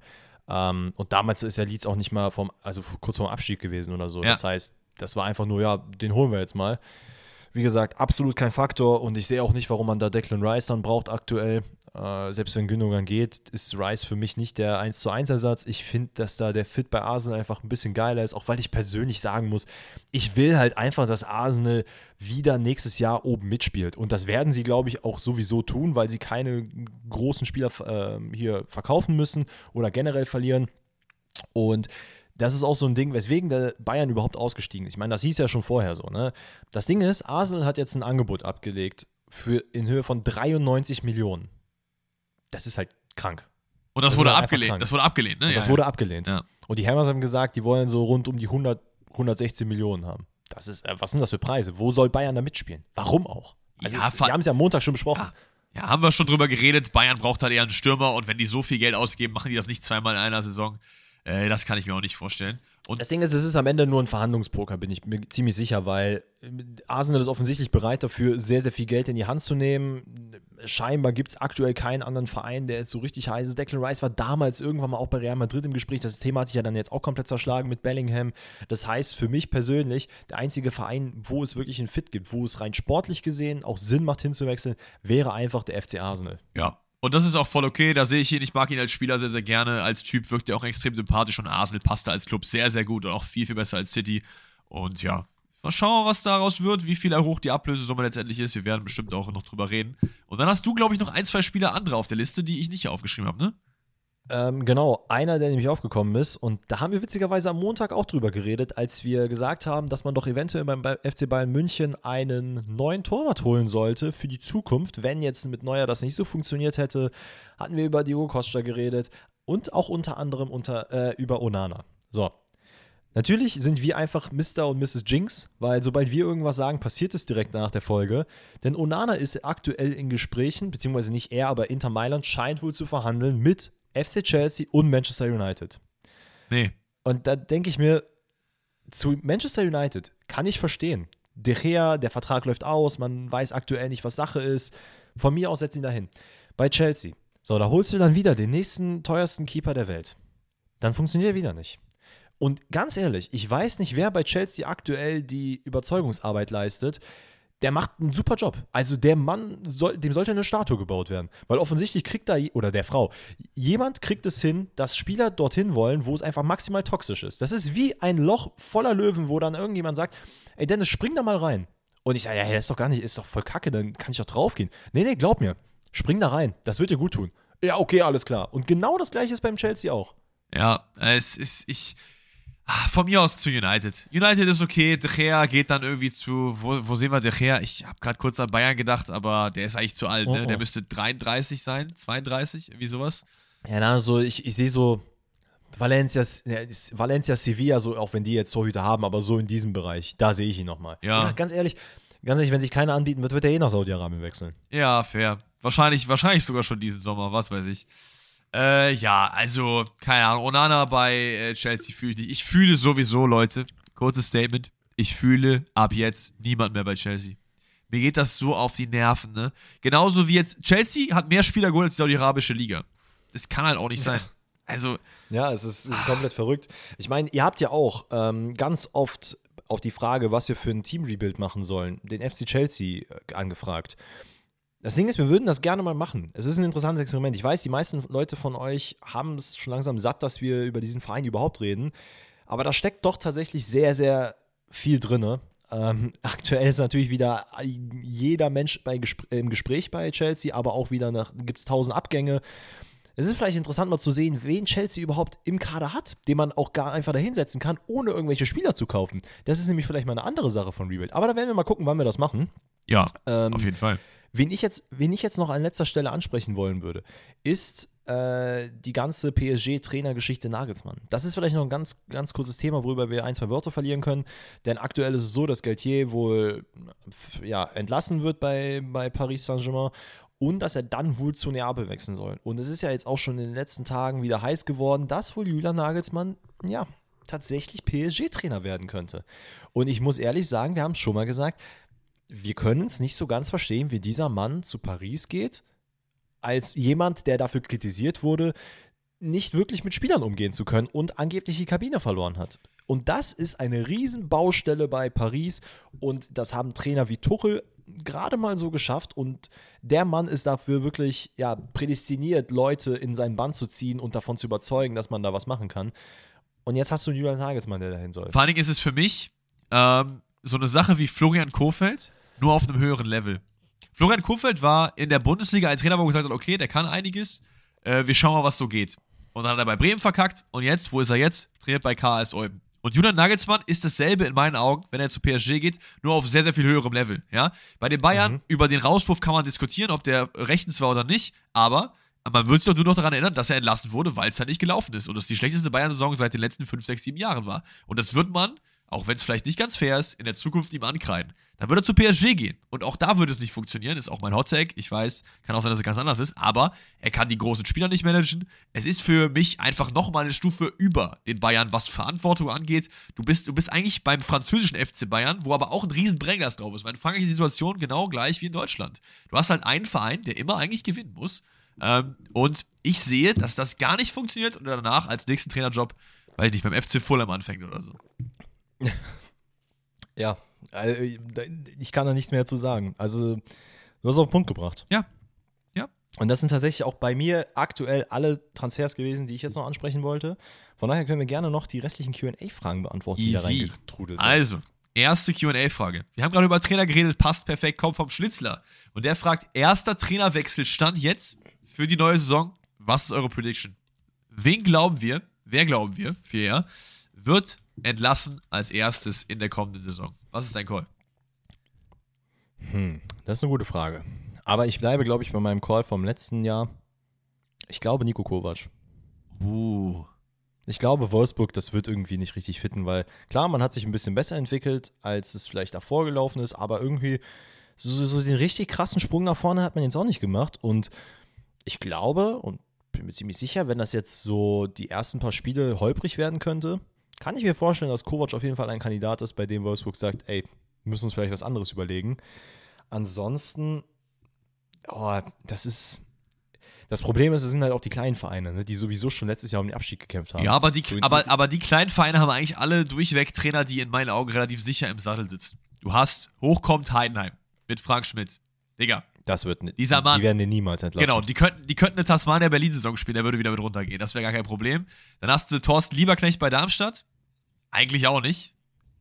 Ähm, und damals ist ja Leeds auch nicht mal vom, also kurz vorm Abstieg gewesen oder so. Ja. Das heißt, das war einfach nur, ja, den holen wir jetzt mal. Wie gesagt, absolut kein Faktor und ich sehe auch nicht, warum man da Declan Rice dann braucht aktuell. Äh, selbst wenn Gündogan geht, ist Rice für mich nicht der 1 zu 1 Ersatz. Ich finde, dass da der Fit bei Arsenal einfach ein bisschen geiler ist, auch weil ich persönlich sagen muss, ich will halt einfach, dass Arsenal wieder nächstes Jahr oben mitspielt. Und das werden sie, glaube ich, auch sowieso tun, weil sie keine großen Spieler äh, hier verkaufen müssen oder generell verlieren. Und das ist auch so ein Ding, weswegen der Bayern überhaupt ausgestiegen ist. Ich meine, das hieß ja schon vorher so. Ne? Das Ding ist, Arsenal hat jetzt ein Angebot abgelegt für in Höhe von 93 Millionen. Das ist halt krank. Und das, das wurde einfach abgelehnt. Das wurde abgelehnt, ne? Und Ja, das ja. wurde abgelehnt. Ja. Und die Hammers haben gesagt, die wollen so rund um die 100, 116 Millionen haben. Das ist, äh, was sind das für Preise? Wo soll Bayern da mitspielen? Warum auch? Also, Ja, wir haben es ja am Montag schon besprochen. Ja, haben wir schon drüber geredet. Bayern braucht halt eher einen Stürmer und wenn die so viel Geld ausgeben, machen die das nicht zweimal in einer Saison. Äh, das kann ich mir auch nicht vorstellen. Und Das Ding ist, es ist am Ende nur ein Verhandlungspoker, bin ich mir ziemlich sicher, weil Arsenal ist offensichtlich bereit dafür, sehr, sehr viel Geld in die Hand zu nehmen. Scheinbar gibt es aktuell keinen anderen Verein, der jetzt so richtig heiß ist. Declan Rice war damals irgendwann mal auch bei Real Madrid im Gespräch. Das Thema hat sich ja dann jetzt auch komplett zerschlagen mit Bellingham. Das heißt, für mich persönlich, der einzige Verein, wo es wirklich einen Fit gibt, wo es rein sportlich gesehen auch Sinn macht hinzuwechseln, wäre einfach der FC Arsenal. ja. Und das ist auch voll okay. Da sehe ich ihn. Ich mag ihn als Spieler sehr, sehr gerne. Als Typ wirkt er auch extrem sympathisch und Arsenal passt da als Club sehr, sehr gut und auch viel, viel besser als City. Und ja, mal schauen, was daraus wird, wie viel hoch die Ablösesumme letztendlich ist. Wir werden bestimmt auch noch drüber reden. Und dann hast du, glaube ich, noch ein, zwei Spieler andere auf der Liste, die ich nicht aufgeschrieben habe, ne? Ähm, genau, einer, der nämlich aufgekommen ist. Und da haben wir witzigerweise am Montag auch drüber geredet, als wir gesagt haben, dass man doch eventuell beim FC Bayern München einen neuen Torwart holen sollte für die Zukunft. Wenn jetzt mit Neuer das nicht so funktioniert hätte, hatten wir über Diogo Costa geredet und auch unter anderem unter, äh, über Onana. So. Natürlich sind wir einfach Mr. und Mrs. Jinx, weil sobald wir irgendwas sagen, passiert es direkt nach der Folge. Denn Onana ist aktuell in Gesprächen, beziehungsweise nicht er, aber Inter Mailand scheint wohl zu verhandeln mit FC Chelsea und Manchester United. Nee. Und da denke ich mir, zu Manchester United kann ich verstehen. De Gea, der Vertrag läuft aus, man weiß aktuell nicht, was Sache ist. Von mir aus setzt ihn dahin. Bei Chelsea So, da holst du dann wieder den nächsten teuersten Keeper der Welt. Dann funktioniert er wieder nicht. Und ganz ehrlich, ich weiß nicht, wer bei Chelsea aktuell die Überzeugungsarbeit leistet. Der macht einen super Job. Also der Mann, soll, dem sollte eine Statue gebaut werden. Weil offensichtlich kriegt da, oder der Frau, jemand kriegt es hin, dass Spieler dorthin wollen, wo es einfach maximal toxisch ist. Das ist wie ein Loch voller Löwen, wo dann irgendjemand sagt, ey Dennis, spring da mal rein. Und ich sage, ja, das ist doch gar nicht, ist doch voll kacke, dann kann ich doch draufgehen. Nee, nee, glaub mir, spring da rein, das wird dir gut tun. Ja, okay, alles klar. Und genau das gleiche ist beim Chelsea auch. Ja, es ist, ich, von mir aus zu United. United ist okay, De Gea geht dann irgendwie zu, wo, wo sehen wir De Gea? Ich habe gerade kurz an Bayern gedacht, aber der ist eigentlich zu alt, Oh, ne? Der müsste 33 sein, 32, irgendwie sowas. Ja, na, so, ich, ich sehe so Valencia, ja, Valencia, Sevilla, so, auch wenn die jetzt Torhüter haben, aber so in diesem Bereich, da sehe ich ihn nochmal. Ja. Ganz ehrlich, ganz ehrlich, wenn sich keiner anbieten wird, wird er eh nach Saudi-Arabien wechseln. Ja, fair. Wahrscheinlich, wahrscheinlich sogar schon diesen Sommer, was weiß ich. Äh, ja, also, keine Ahnung, Onana bei äh, Chelsea fühle ich nicht. Ich fühle sowieso, Leute, kurzes Statement, ich fühle ab jetzt niemand mehr bei Chelsea. Mir geht das so auf die Nerven, ne? Genauso wie jetzt, Chelsea hat mehr Spieler geholt als die saudi-arabische Liga. Das kann halt auch nicht sein. Also, Ja, es ist, es ist komplett verrückt. Ich meine, ihr habt ja auch ähm, ganz oft auf die Frage, was wir für ein Team-Rebuild machen sollen, den FC Chelsea äh, angefragt. Das Ding ist, wir würden das gerne mal machen. Es ist ein interessantes Experiment. Ich weiß, die meisten Leute von euch haben es schon langsam satt, dass wir über diesen Verein überhaupt reden. Aber da steckt doch tatsächlich sehr, sehr viel drin. Ähm, <laughs> aktuell ist natürlich wieder jeder Mensch bei im Gespräch bei Chelsea, aber auch wieder gibt es tausend Abgänge. Es ist vielleicht interessant mal zu sehen, wen Chelsea überhaupt im Kader hat, den man auch gar einfach dahinsetzen kann, ohne irgendwelche Spieler zu kaufen. Das ist nämlich vielleicht mal eine andere Sache von Rebuild. Aber da werden wir mal gucken, wann wir das machen. ja, Ähm, auf jeden Fall. Wen ich, jetzt, wen ich jetzt noch an letzter Stelle ansprechen wollen würde, ist äh, die ganze PSG-Trainergeschichte Nagelsmann. Das ist vielleicht noch ein ganz, ganz kurzes Thema, worüber wir ein, zwei Wörter verlieren können. Denn aktuell ist es so, dass Galtier wohl ja, entlassen wird bei, bei Paris Saint-Germain und dass er dann wohl zu Neapel wechseln soll. Und es ist ja jetzt auch schon in den letzten Tagen wieder heiß geworden, dass wohl Julian Nagelsmann, ja, tatsächlich PSG-Trainer werden könnte. Und ich muss ehrlich sagen, wir haben es schon mal gesagt, wir können es nicht so ganz verstehen, wie dieser Mann zu Paris geht, als jemand, der dafür kritisiert wurde, nicht wirklich mit Spielern umgehen zu können und angeblich die Kabine verloren hat. Und das ist eine Riesenbaustelle bei Paris und das haben Trainer wie Tuchel gerade mal so geschafft und der Mann ist dafür wirklich ja, prädestiniert, Leute in sein Band zu ziehen und davon zu überzeugen, dass man da was machen kann. Und jetzt hast du einen Julian Nagelsmann, der dahin soll. Vor allen Dingen ist es für mich ähm, so eine Sache wie Florian Kofeld, nur auf einem höheren Level. Florian Kofeld war in der Bundesliga ein Trainer, wo er gesagt hat, okay, der kann einiges, äh, wir schauen mal, was so geht. Und dann hat er bei Bremen verkackt und jetzt, wo ist er jetzt? Trainiert bei KS Eupen. Und Julian Nagelsmann ist dasselbe in meinen Augen, wenn er zu PSG geht, nur auf sehr, sehr viel höherem Level. Ja? Bei den Bayern, über den Rauswurf kann man diskutieren, ob der rechtens war oder nicht, aber man wird sich doch nur noch daran erinnern, dass er entlassen wurde, weil es halt nicht gelaufen ist und es die schlechteste Bayern-Saison seit den letzten 5, 6, 7 Jahren war. Und das wird man, auch wenn es vielleicht nicht ganz fair ist, in der Zukunft ihm ankreiden. Dann würde er zu PSG gehen. Und auch da würde es nicht funktionieren, ist auch mein Hottag. Ich weiß, kann auch sein, dass es ganz anders ist, aber er kann die großen Spieler nicht managen. Es ist für mich einfach nochmal eine Stufe über den Bayern, was Verantwortung angeht. Du bist, du bist eigentlich beim französischen FC Bayern, wo aber auch ein riesen Brennglas drauf ist. Weil in Frankreich ist die Situation genau gleich wie in Deutschland. Du hast halt einen Verein, der immer eigentlich gewinnen muss. Ähm, und ich sehe, dass das gar nicht funktioniert und danach als nächsten Trainerjob, weil ich nicht beim FC Fulham anfängt oder so. <laughs> Ja, äh, ich kann da nichts mehr zu sagen. Also, du hast auf den Punkt gebracht. Ja. Ja. Und das sind tatsächlich auch bei mir aktuell alle Transfers gewesen, die ich jetzt noch ansprechen wollte. Von daher können wir gerne noch die restlichen QA-Fragen beantworten, die da Easy. reingetrudelt sind. Also, erste QA-Frage. Wir haben gerade über Trainer geredet, passt perfekt, kommt vom Schlitzler. Und der fragt: Erster Trainerwechsel stand jetzt für die neue Saison. Was ist eure Prediction? Wen glauben wir, wer glauben wir, viel wird entlassen als erstes in der kommenden Saison? Was ist dein Call? Hm, das ist eine gute Frage. Aber ich bleibe, glaube ich, bei meinem Call vom letzten Jahr. Ich glaube Nico Kovac. Uh. Ich glaube, Wolfsburg, das wird irgendwie nicht richtig fitten, weil klar, man hat sich ein bisschen besser entwickelt, als es vielleicht davor gelaufen ist, aber irgendwie so, so den richtig krassen Sprung nach vorne hat man jetzt auch nicht gemacht. Und ich glaube und bin mir ziemlich sicher, wenn das jetzt so die ersten paar Spiele holprig werden könnte, kann ich mir vorstellen, dass Kovac auf jeden Fall ein Kandidat ist, bei dem Wolfsburg sagt, ey, wir müssen uns vielleicht was anderes überlegen. Ansonsten, oh, das ist. Das Problem ist, es sind halt auch die kleinen Vereine, ne, die sowieso schon letztes Jahr um den Abstieg gekämpft haben. Ja, aber die, aber, aber die kleinen Vereine haben eigentlich alle durchweg Trainer, die in meinen Augen relativ sicher im Sattel sitzen. Du hast, hochkommt Heidenheim mit Frank Schmidt. Digga, Das wird nicht. Dieser Mann- Die werden den niemals entlassen. genau, die könnten, die könnten eine Tasmania-Berlin-Saison spielen, der würde wieder mit runtergehen. Das wäre gar kein Problem. Dann hast du Thorsten Lieberknecht bei Darmstadt. Eigentlich auch nicht.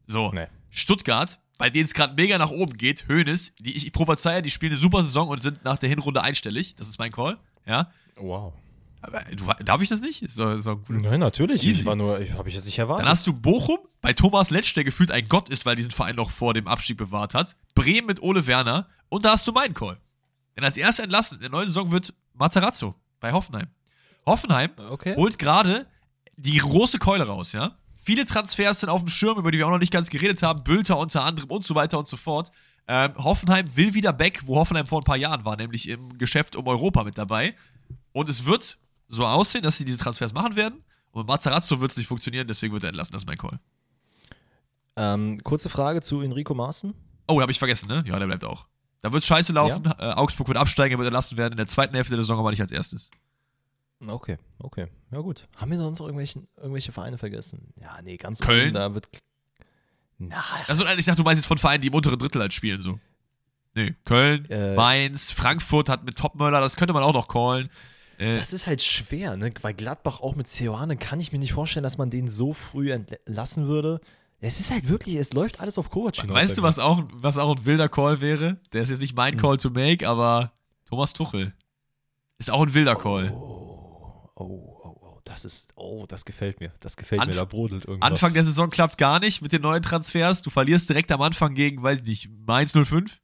So, Nee. Stuttgart, bei denen es gerade mega nach oben geht, Hoeneß, die ich, ich prophezeie, die spielen eine super Saison und sind nach der Hinrunde einstellig. Das ist mein Call. Ja. Wow. Aber du, darf ich das nicht? Ist doch, ist doch. Nein, natürlich. Easy. Ich war nur, habe ich jetzt nicht erwartet. Dann hast du Bochum, bei Thomas Letsch, der gefühlt ein Gott ist, weil diesen Verein noch vor dem Abstieg bewahrt hat. Bremen mit Ole Werner. Und da hast du meinen Call. Denn als erster entlassen in der neuen Saison wird Materazzo bei Hoffenheim. Hoffenheim okay. holt gerade die große Keule raus, ja? Viele Transfers sind auf dem Schirm, über die wir auch noch nicht ganz geredet haben. Bülter unter anderem und so weiter und so fort. Ähm, Hoffenheim will wieder back, wo Hoffenheim vor ein paar Jahren war, nämlich im Geschäft um Europa mit dabei. Und es wird so aussehen, dass sie diese Transfers machen werden. Und mit Mazzarazzo wird es nicht funktionieren, deswegen wird er entlassen. Das ist mein Call. Ähm, kurze Frage zu Enrico Maaßen. Oh, habe ich vergessen, ne? Ja, der bleibt auch. Da wird es scheiße laufen. Äh, Augsburg wird absteigen, er wird entlassen werden in der zweiten Hälfte der Saison, aber nicht als erstes. Okay, okay. Ja, gut. Haben wir sonst noch irgendwelche Vereine vergessen? Ja, nee, ganz Köln? oben, da wird. Na, Also, ich dachte, du meinst jetzt von Vereinen, die im unteren Drittel halt spielen, so. Nee, Köln, Äh. Mainz, Frankfurt hat mit Topmöller, das könnte man auch noch callen. Äh, das ist halt schwer, ne? Weil Gladbach auch mit Ceoane kann ich mir nicht vorstellen, dass man den so früh entlassen würde. Es ist halt wirklich, es läuft alles auf Kovac hinaus. weißt du, was auch, was auch ein wilder Call wäre? Der ist jetzt nicht Hm. mein Call to make, aber Thomas Tuchel. Ist auch ein wilder Call. Oh, oh, oh, oh, das ist, oh, das gefällt mir. Das gefällt mir, Anf- da brodelt irgendwas. Anfang der Saison klappt gar nicht mit den neuen Transfers. Du verlierst direkt am Anfang gegen, weiß ich nicht, Mainz 05.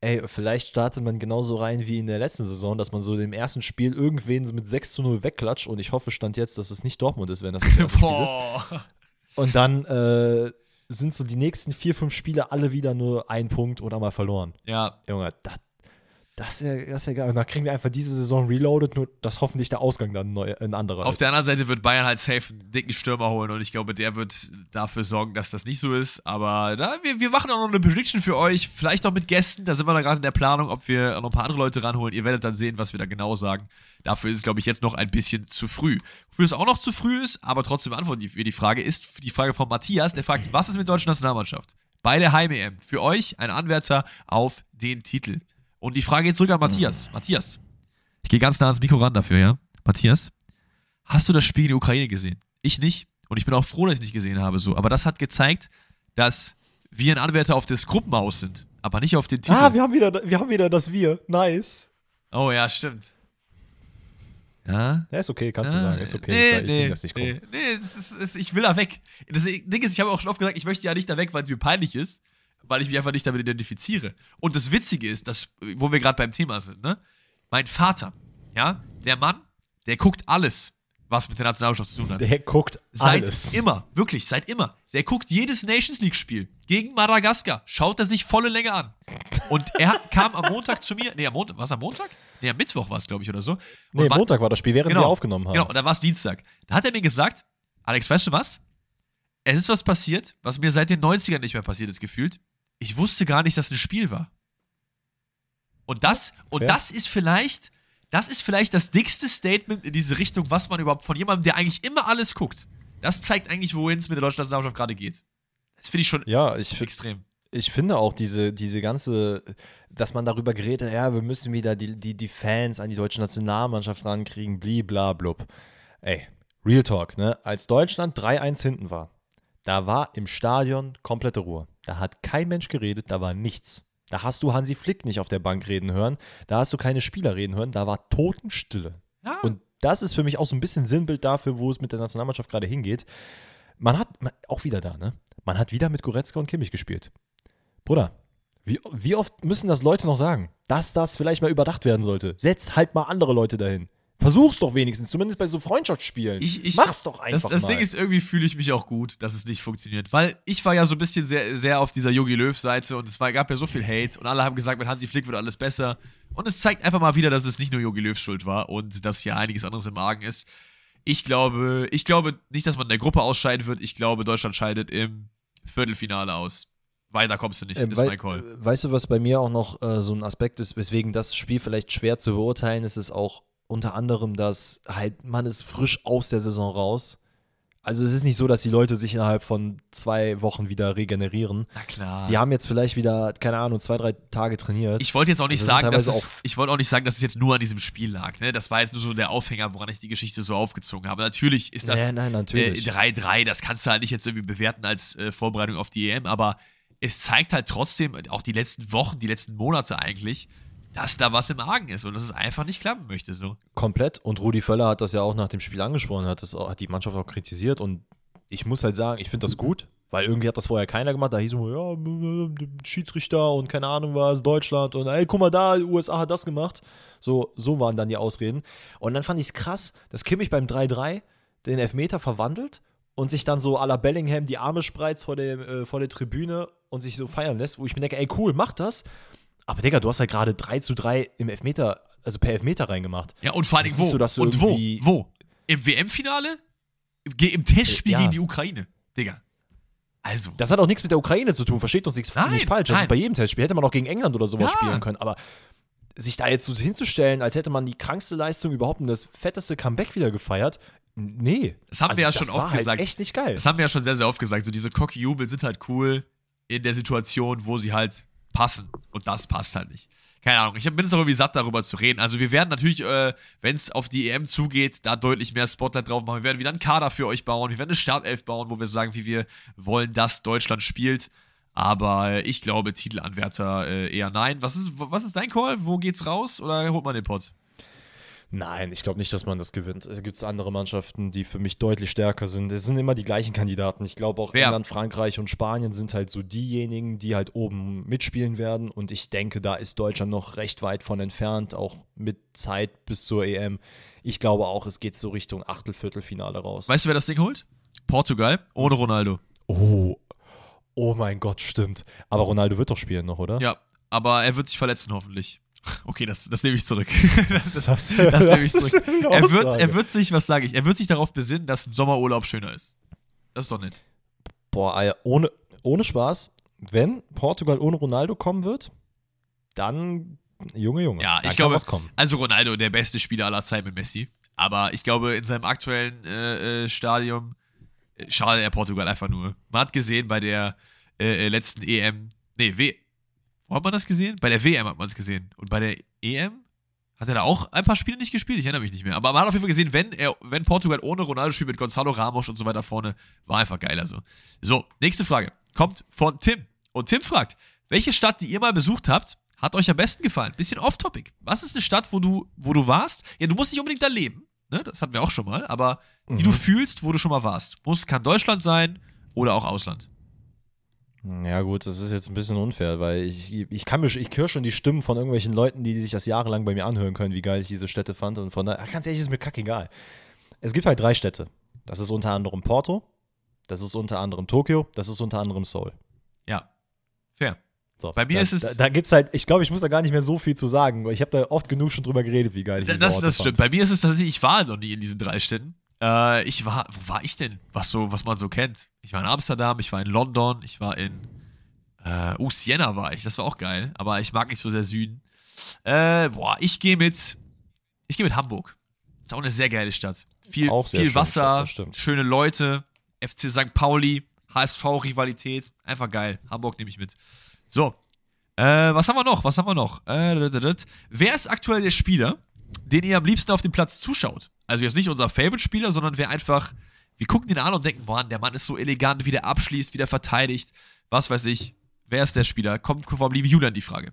Ey, vielleicht startet man genauso rein wie in der letzten Saison, dass man so im ersten Spiel irgendwen so mit 6 zu 0 wegklatscht und ich hoffe, stand jetzt, dass es nicht Dortmund ist, wenn das das Spiel ist. Boah. Und dann äh, sind so die nächsten vier, fünf Spiele alle wieder nur ein Punkt oder mal verloren. Ja, Junge, das, das wäre das wär geil. Und dann kriegen wir einfach diese Saison reloaded, nur dass hoffentlich der Ausgang dann neu, ein anderer Auf ist. der anderen Seite wird Bayern halt safe einen dicken Stürmer holen und ich glaube, der wird dafür sorgen, dass das nicht so ist. Aber da, wir, wir machen auch noch eine Prediction für euch, vielleicht noch mit Gästen. Da sind wir da gerade in der Planung, ob wir noch ein paar andere Leute ranholen. Ihr werdet dann sehen, was wir da genau sagen. Dafür ist es, glaube ich, jetzt noch ein bisschen zu früh. Wofür es auch noch zu früh ist, aber trotzdem antworten wir die Frage, ist die Frage von Matthias, der fragt, was ist mit der deutschen Nationalmannschaft? Bei der Heim-EM. Für euch ein Anwärter auf den Titel. Und die Frage geht zurück an Matthias. Matthias, ich gehe ganz nah ans Mikro ran dafür, ja? Matthias, Hast du das Spiel in der Ukraine gesehen? Ich nicht. Und ich bin auch froh, dass ich nicht gesehen habe, so. Aber das hat gezeigt, dass wir ein Anwärter auf das Gruppenhaus sind, aber nicht auf den Titel. ah, wir haben, wieder, wir haben wieder das Wir. Nice. oh ja, stimmt. Ja? Ja, ist okay, kannst du Ah, sagen. Ist okay. Nee, ich nee, nee, das nicht nee, nee es ist, es ist, ich will da weg. Das Ding ist, ich habe auch schon oft gesagt, ich möchte ja nicht da weg, weil es mir peinlich ist, weil ich mich einfach nicht damit identifiziere. Und das Witzige ist, dass, wo wir gerade beim Thema sind, ne? Mein Vater, ja, der Mann, der guckt alles, was mit der Nationalmannschaft zu tun hat. Der guckt Seit alles. immer, wirklich, seit immer. Der guckt jedes Nations League-Spiel gegen Madagaskar, schaut er sich volle Länge an. Und er hat- kam am Montag zu mir, nee, am Montag, war es am Montag? Nee, am Mittwoch war es, glaube ich, oder so. Und Nee, ma- Montag war das Spiel, während Genau. wir aufgenommen haben. Genau, und dann war es Dienstag. Da hat er mir gesagt, Alex, weißt du was? Es ist was passiert, was mir seit den 90ern nicht mehr passiert ist, gefühlt. Ich wusste gar nicht, dass es ein Spiel war. Und das, und das ist vielleicht, das ist vielleicht das dickste Statement in diese Richtung, was man überhaupt von jemandem, der eigentlich immer alles guckt. Das zeigt eigentlich, wohin es mit der deutschen Nationalmannschaft gerade geht. Das finde ich schon Ja, ich, extrem. ich finde auch diese, diese ganze, dass man darüber geredet, ja, wir müssen wieder die, die, die Fans an die deutsche Nationalmannschaft rankriegen, bliblablub. Ey, Real Talk, ne? Als Deutschland 3-1 hinten war, da war im Stadion komplette Ruhe. Da hat kein Mensch geredet, da war nichts. Da hast du Hansi Flick nicht auf der Bank reden hören, da hast du keine Spieler reden hören, da war Totenstille. Ja. Und das ist für mich auch so ein bisschen Sinnbild dafür, wo es mit der Nationalmannschaft gerade hingeht. Man hat, man, auch wieder da, ne? Man hat wieder mit Goretzka und Kimmich gespielt. Bruder, wie, wie oft müssen das Leute noch sagen, dass das vielleicht mal überdacht werden sollte? Setz halt mal andere Leute dahin. Versuch's doch wenigstens, zumindest bei so Freundschaftsspielen. Ich, ich, Mach's doch einfach Das, das mal. Ding ist, irgendwie fühle ich mich auch gut, dass es nicht funktioniert. Weil ich war ja so ein bisschen sehr, sehr auf dieser Yogi Löw-Seite und es war, gab ja so viel Hate und alle haben gesagt, mit Hansi Flick wird alles besser. Und es zeigt einfach mal wieder, dass es nicht nur Yogi Löws Schuld war und dass hier einiges anderes im Magen ist. Ich glaube, ich glaube nicht, dass man in der Gruppe ausscheiden wird. Ich glaube, Deutschland scheidet im Viertelfinale aus. Weiter kommst du nicht, Ähm, ist mein Call. Weißt du, was bei mir auch noch äh, so ein Aspekt ist, weswegen das Spiel vielleicht schwer zu beurteilen ist, ist auch unter anderem, dass halt man ist frisch aus der Saison raus. Also es ist nicht so, dass die Leute sich innerhalb von zwei Wochen wieder regenerieren. Na klar. Die haben jetzt vielleicht wieder, keine Ahnung, zwei, drei Tage trainiert. Ich wollte jetzt auch nicht Das sagen, dass es, ich wollte auch nicht sagen, dass es jetzt nur an diesem Spiel lag. Ne? Das war jetzt nur so der Aufhänger, woran ich die Geschichte so aufgezogen habe. Natürlich ist das Ja, nein, natürlich. äh, 3-3, das kannst du halt nicht jetzt irgendwie bewerten als äh, Vorbereitung auf die EM, aber es zeigt halt trotzdem, auch die letzten Wochen, die letzten Monate eigentlich, dass da was im Argen ist und dass es einfach nicht klappen möchte. So. Komplett. Und Rudi Völler hat das ja auch nach dem Spiel angesprochen, hat, das hat die Mannschaft auch kritisiert. Und ich muss halt sagen, ich finde das gut, weil irgendwie hat das vorher keiner gemacht. Da hieß es, ja, Schiedsrichter und keine Ahnung was, Deutschland und ey, guck mal da, USA hat das gemacht. So, so waren dann die Ausreden. Und dann fand ich es krass, dass Kimmich beim 3-3 den Elfmeter verwandelt und sich dann so à la Bellingham die Arme spreizt vor, dem, äh, vor der Tribüne und sich so feiern lässt, wo ich mir denke, ey, cool, mach das. Aber Digga, du hast halt gerade 3 zu 3 im Elfmeter, also per Elfmeter reingemacht. Ja, und vor allen Dingen Siehst wo? du, und wo? Wo? Im WM-Finale? Ge- Im Testspiel Ja. gegen die Ukraine. Digga. Also. Das hat auch nichts mit der Ukraine zu tun, versteht uns nichts Nein, nicht falsch. Das nein. ist bei jedem Testspiel. Hätte man auch gegen England oder sowas Ja. spielen können. Aber sich da jetzt so hinzustellen, als hätte man die krankste Leistung überhaupt und das fetteste Comeback wieder gefeiert, nee. Das haben wir ja schon oft halt gesagt. echt nicht geil. Das haben wir ja schon sehr, sehr oft gesagt. So diese Cocky-Jubel sind halt cool in der Situation, wo sie halt passen. Und das passt halt nicht. Keine Ahnung. Ich bin jetzt auch irgendwie satt, darüber zu reden. Also wir werden natürlich, äh, wenn es auf die EM zugeht, da deutlich mehr Spotlight drauf machen. Wir werden wieder einen Kader für euch bauen. Wir werden eine Startelf bauen, wo wir sagen, wie wir wollen, dass Deutschland spielt. Aber ich glaube, Titelanwärter äh, eher nein. Was ist, was ist dein Call? Wo geht's raus? Oder holt man den Pott? Nein, ich glaube nicht, dass man das gewinnt. Da gibt es andere Mannschaften, die für mich deutlich stärker sind. Es sind immer die gleichen Kandidaten. Ich glaube auch Wer? England, Frankreich und Spanien sind halt so diejenigen, die halt oben mitspielen werden. Und ich denke, da ist Deutschland noch recht weit von entfernt, auch mit Zeit bis zur EM. Ich glaube auch, es geht so Richtung Achtel, Viertelfinale raus. Weißt du, wer das Ding holt? Portugal ohne Ronaldo. Oh, oh mein Gott, stimmt. Aber Ronaldo wird doch spielen noch, oder? Ja, aber er wird sich verletzen, hoffentlich. Okay, das, das nehme ich zurück. <laughs> das, das, Das, das nehme ich zurück. Er wird, er wird sich, was sage ich, er wird sich darauf besinnen, dass ein Sommerurlaub schöner ist. Das ist doch nett. Boah, ohne, ohne Spaß, wenn Portugal ohne Ronaldo kommen wird, dann, Junge, Junge. Ja, ich glaube, also Ronaldo, der beste Spieler aller Zeiten mit Messi. Aber ich glaube, in seinem aktuellen äh, äh, Stadium äh, schadet er Portugal einfach nur. Man hat gesehen bei der äh, äh, letzten EM, nee, W, wo hat man das gesehen? Bei der WM hat man es gesehen. Und bei der EM hat er da auch ein paar Spiele nicht gespielt? Ich erinnere mich nicht mehr. Aber man hat auf jeden Fall gesehen, wenn, er, wenn Portugal ohne Ronaldo spielt mit Gonzalo Ramos und so weiter vorne, war einfach geiler so. So, nächste Frage. Kommt von Tim. Und Tim fragt, welche Stadt, die ihr mal besucht habt, hat euch am besten gefallen? Bisschen off-topic. Was ist eine Stadt, wo du, wo du warst? Ja, du musst nicht unbedingt da leben. Ne? Das hatten wir auch schon mal. Aber die du fühlst, wo du schon mal warst. Muss, kann Deutschland sein oder auch Ausland. Ja, gut, das ist jetzt ein bisschen unfair, weil ich, ich kann mich, ich höre schon die Stimmen von irgendwelchen Leuten, die sich das jahrelang bei mir anhören können, wie geil ich diese Städte fand. Und von daher, ganz ehrlich, ist mir kackegal. Es gibt halt drei Städte. Das ist unter anderem Porto, das ist unter anderem Tokio, das ist unter anderem Seoul. Ja. Fair. So, Bei mir da, ist es- Da, da gibt es halt, ich glaube, ich muss da gar nicht mehr so viel zu sagen, weil ich habe da oft genug schon drüber geredet, wie geil ich Das, diese das, Orte das fand. stimmt. Bei mir ist es tatsächlich, ich war noch nie in diesen drei Städten. Äh, ich war, wo war ich denn? Was so, was man so kennt. Ich war in Amsterdam, ich war in London, ich war in, äh, uh, Siena war ich. Das war auch geil. Aber ich mag nicht so sehr Süden. Äh, boah, ich gehe mit, ich gehe mit Hamburg. Ist auch eine sehr geile Stadt. Viel, viel Wasser, Stadt, schöne Leute, FC St. Pauli, HSV-Rivalität. Einfach geil. Hamburg nehme ich mit. So. Äh, was haben wir noch? Was haben wir noch? Äh. Wer ist aktuell der Spieler, den ihr am liebsten auf dem Platz zuschaut? Also jetzt nicht unser Favorite-Spieler, sondern wer einfach, wir gucken den an und denken, Mann, der Mann ist so elegant, wie der abschließt, wie der verteidigt. Was weiß ich. Wer ist der Spieler? Kommt vom lieben Julian die Frage.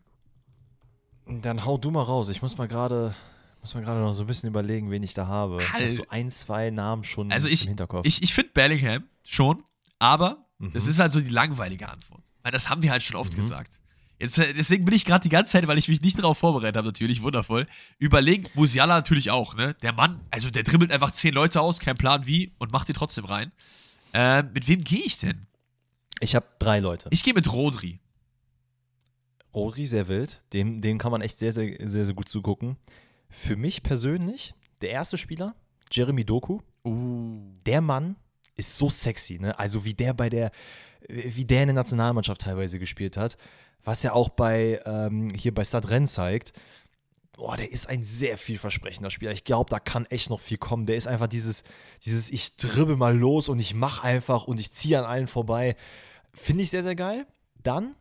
Dann hau du mal raus. Ich muss mal gerade muss mal gerade noch so ein bisschen überlegen, wen ich da habe. Ich Halt. hab so ein, zwei Namen schon Also ich, im Hinterkopf. ich, ich finde Bellingham schon, aber Mhm. das ist halt so die langweilige Antwort. Weil das haben wir halt schon oft gesagt. Jetzt, äh, deswegen bin ich gerade die ganze Zeit, weil ich mich nicht darauf vorbereitet habe, natürlich, wundervoll. Überlegen, Musiala natürlich auch, ne? Der Mann, also der dribbelt einfach zehn Leute aus, kein Plan wie, und macht die trotzdem rein. Äh, mit wem gehe ich denn? ich habe drei Leute. Ich gehe mit Rodri. Rodri, sehr wild. Dem, dem kann man echt sehr, sehr, sehr, sehr gut zugucken. Für mich persönlich, der erste Spieler, Jeremy Doku. Uh. Der Mann ist so sexy, ne? Also wie der bei der, wie der in der Nationalmannschaft teilweise gespielt hat, was ja auch bei ähm, hier bei Stadren zeigt. Boah, der ist ein sehr vielversprechender Spieler. Ich glaube, da kann echt noch viel kommen. Der ist einfach dieses, dieses, ich dribbel mal los und ich mache einfach und ich ziehe an allen vorbei. Finde ich sehr, sehr geil. Dann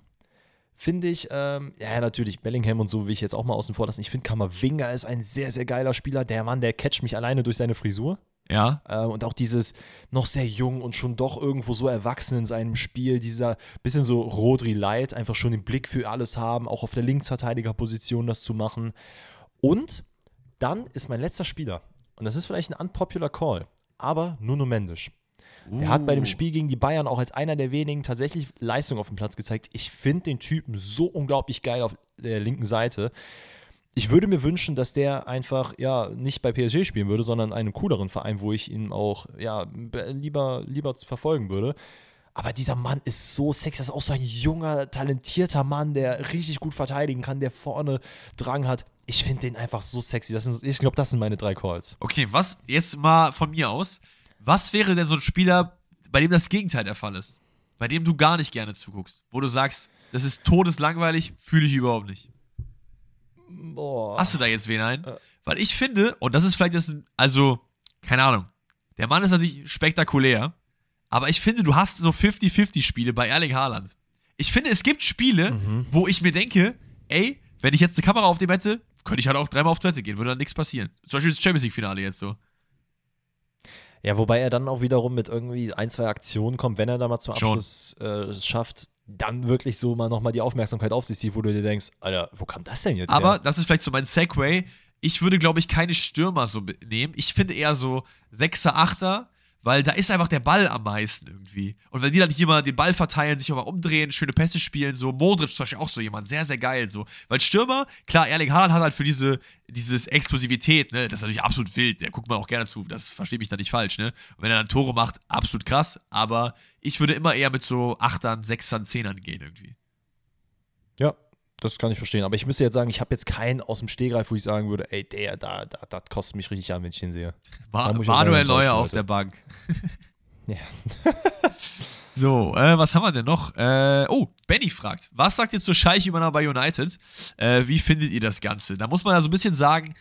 finde ich, ähm, ja, natürlich, Bellingham und so will ich jetzt auch mal außen vor lassen. Ich finde, Kammerwinger ist ein sehr, sehr geiler Spieler. Der Mann, der catcht mich alleine durch seine Frisur. Ja. Ähm, und auch dieses noch sehr jung und schon doch irgendwo so erwachsen in seinem Spiel, dieser bisschen so Rodri Light, einfach schon den Blick für alles haben, auch auf der Linksverteidigerposition das zu machen. Und dann ist mein letzter Spieler, und das ist vielleicht ein unpopular Call, aber Nuno Mendes. Der hat bei dem Uh. Spiel gegen die Bayern auch als einer der wenigen tatsächlich Leistung auf dem Platz gezeigt. Ich finde den Typen so unglaublich geil auf der linken Seite. Ich würde mir wünschen, dass der einfach ja nicht bei PSG spielen würde, sondern einen cooleren Verein, wo ich ihn auch ja be- lieber lieber verfolgen würde. Aber dieser Mann ist so sexy. Das ist auch so ein junger, talentierter Mann, der richtig gut verteidigen kann, der vorne Drang hat. Ich finde den einfach so sexy. Das sind, ich glaube, das sind meine drei Calls. Okay, was jetzt mal von mir aus, was wäre denn so ein Spieler, bei dem das Gegenteil der Fall ist? Bei dem du gar nicht gerne zuguckst, wo du sagst, das ist todeslangweilig, fühle ich überhaupt nicht. Boah. Hast du da jetzt wen ein? Weil ich finde, und das ist vielleicht das, also, keine Ahnung, der Mann ist natürlich spektakulär, aber ich finde, du hast so 50-50-Spiele bei Erling Haaland. Ich finde, es gibt Spiele, wo ich mir denke, ey, wenn ich jetzt eine Kamera auf dem hätte, könnte ich halt auch dreimal auf Toilette gehen, würde dann nichts passieren. Zum Beispiel das Champions League-Finale jetzt so. Ja, wobei er dann auch wiederum mit irgendwie ein, zwei Aktionen kommt, wenn er da mal zum. Abschluss äh, schafft, dann wirklich so mal nochmal die Aufmerksamkeit auf sich zieht, wo du dir denkst, Alter, wo kam das denn jetzt Aber her? das ist vielleicht so mein Segway. Ich würde, glaube ich, keine Stürmer so nehmen. Ich finde eher so Sechser, Achter, weil da ist einfach der Ball am meisten irgendwie. Und wenn die dann hier mal den Ball verteilen, sich auch mal umdrehen, schöne Pässe spielen, so Modric zum Beispiel auch so jemand, sehr, sehr geil so. Weil Stürmer, klar, Erling Haaland hat halt für diese dieses Explosivität, ne, das ist natürlich absolut wild, der guckt man auch gerne zu, das versteht mich da nicht falsch, ne. Und wenn er dann Tore macht, absolut krass, aber ich würde immer eher mit so Achtern, Sechsern, Zehnern gehen irgendwie. Das kann ich verstehen. Aber ich müsste jetzt sagen, ich habe jetzt keinen aus dem Stehgreif, wo ich sagen würde, ey, der, da, da, das kostet mich richtig an, wenn ich den sehe. Auch Manuel Neuer auf der Bank. Ja. <laughs> So, äh, was haben wir denn noch? Äh, oh, Benny fragt, was sagt ihr zur Scheich-Übernahme bei United? Äh, wie findet ihr das Ganze? Da muss man ja so ein bisschen sagen,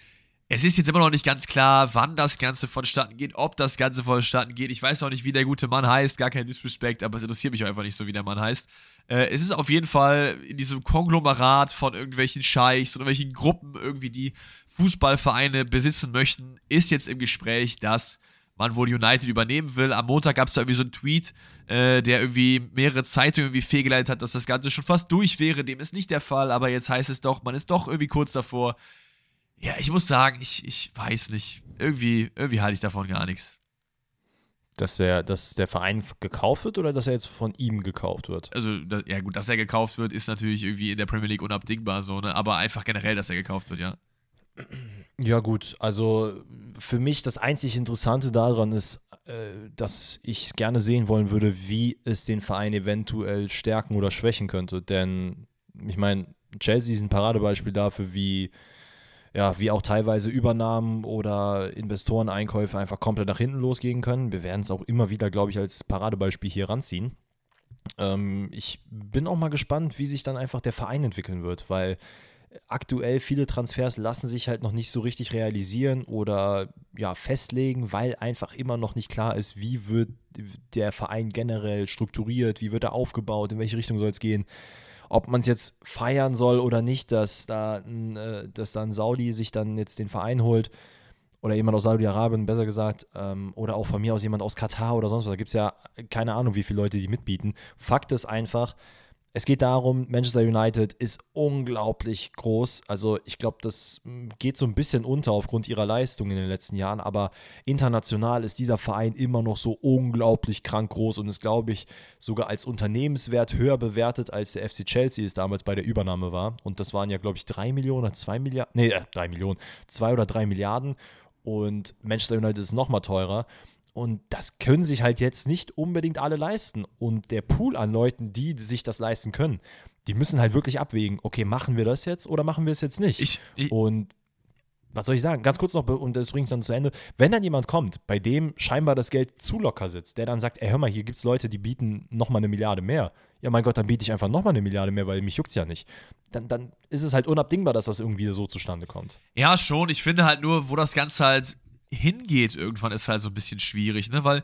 es ist jetzt immer noch nicht ganz klar, wann das Ganze vonstatten geht, ob das Ganze vonstatten geht. Ich weiß auch nicht, wie der gute Mann heißt, gar kein Disrespect, aber es interessiert mich einfach nicht so, wie der Mann heißt. Äh, es ist auf jeden Fall in diesem Konglomerat von irgendwelchen Scheichs oder irgendwelchen Gruppen irgendwie, die Fußballvereine besitzen möchten, ist jetzt im Gespräch, dass man wohl United übernehmen will. Am Montag gab es da irgendwie so einen Tweet, äh, der irgendwie mehrere Zeitungen irgendwie fehlgeleitet hat, dass das Ganze schon fast durch wäre. Dem ist nicht der Fall, aber jetzt heißt es doch, man ist doch irgendwie kurz davor. Ja, ich muss sagen, ich, ich weiß nicht. Irgendwie, irgendwie halte ich davon gar nichts. Dass der, dass der Verein gekauft wird oder dass er jetzt von ihm gekauft wird? Also, da, ja gut, dass er gekauft wird, ist natürlich irgendwie in der Premier League unabdingbar so, ne? Aber einfach generell, dass er gekauft wird, ja. Ja, gut. Also für mich das einzig Interessante daran ist, äh, dass ich gerne sehen wollen würde, wie es den Verein eventuell stärken oder schwächen könnte. Denn ich meine, Chelsea ist ein Paradebeispiel dafür, wie, ja, wie auch teilweise Übernahmen oder Investoreneinkäufe einfach komplett nach hinten losgehen können. Wir werden es auch immer wieder, glaube ich, als Paradebeispiel hier ranziehen. Ähm, ich bin auch mal gespannt, wie sich dann einfach der Verein entwickeln wird, weil aktuell viele Transfers lassen sich halt noch nicht so richtig realisieren oder ja festlegen, weil einfach immer noch nicht klar ist, wie wird der Verein generell strukturiert, wie wird er aufgebaut, in welche Richtung soll es gehen. Ob man es jetzt feiern soll oder nicht, dass da, ein, äh, dass da Saudi sich dann jetzt den Verein holt oder jemand aus Saudi-Arabien, besser gesagt, ähm, oder auch von mir aus jemand aus Katar oder sonst was. Da gibt es ja keine Ahnung, wie viele Leute die mitbieten. Fakt ist einfach, es geht darum, Manchester United ist unglaublich groß. Also ich glaube, das mm, geht so ein bisschen unter aufgrund ihrer Leistung in den letzten Jahren, aber international ist dieser Verein immer noch so unglaublich krank groß und ist, glaube ich, sogar als Unternehmenswert höher bewertet, als der FC Chelsea es damals bei der Übernahme war. Und das waren ja, glaube ich, drei Millionen oder zwei Milliarden, nee, äh, drei Millionen, zwei oder drei Milliarden. Und Manchester United ist noch mal teurer. Und das können sich halt jetzt nicht unbedingt alle leisten. Und der Pool an Leuten, die sich das leisten können, die müssen halt wirklich abwägen, okay, machen wir das jetzt oder machen wir es jetzt nicht? Ich, ich, und was soll ich sagen? Ganz kurz noch, und das bringe ich dann zu Ende. Wenn dann jemand kommt, bei dem scheinbar das Geld zu locker sitzt, der dann sagt, ey, hör mal, hier gibt es Leute, die bieten nochmal eine Milliarde mehr. Ja, mein Gott, dann biete ich einfach nochmal eine Milliarde mehr, weil mich juckt es ja nicht. Dann, dann ist es halt unabdingbar, dass das irgendwie so zustande kommt. Ja, schon. Ich finde halt nur, wo das Ganze halt hingeht, irgendwann ist halt so ein bisschen schwierig, ne? Weil,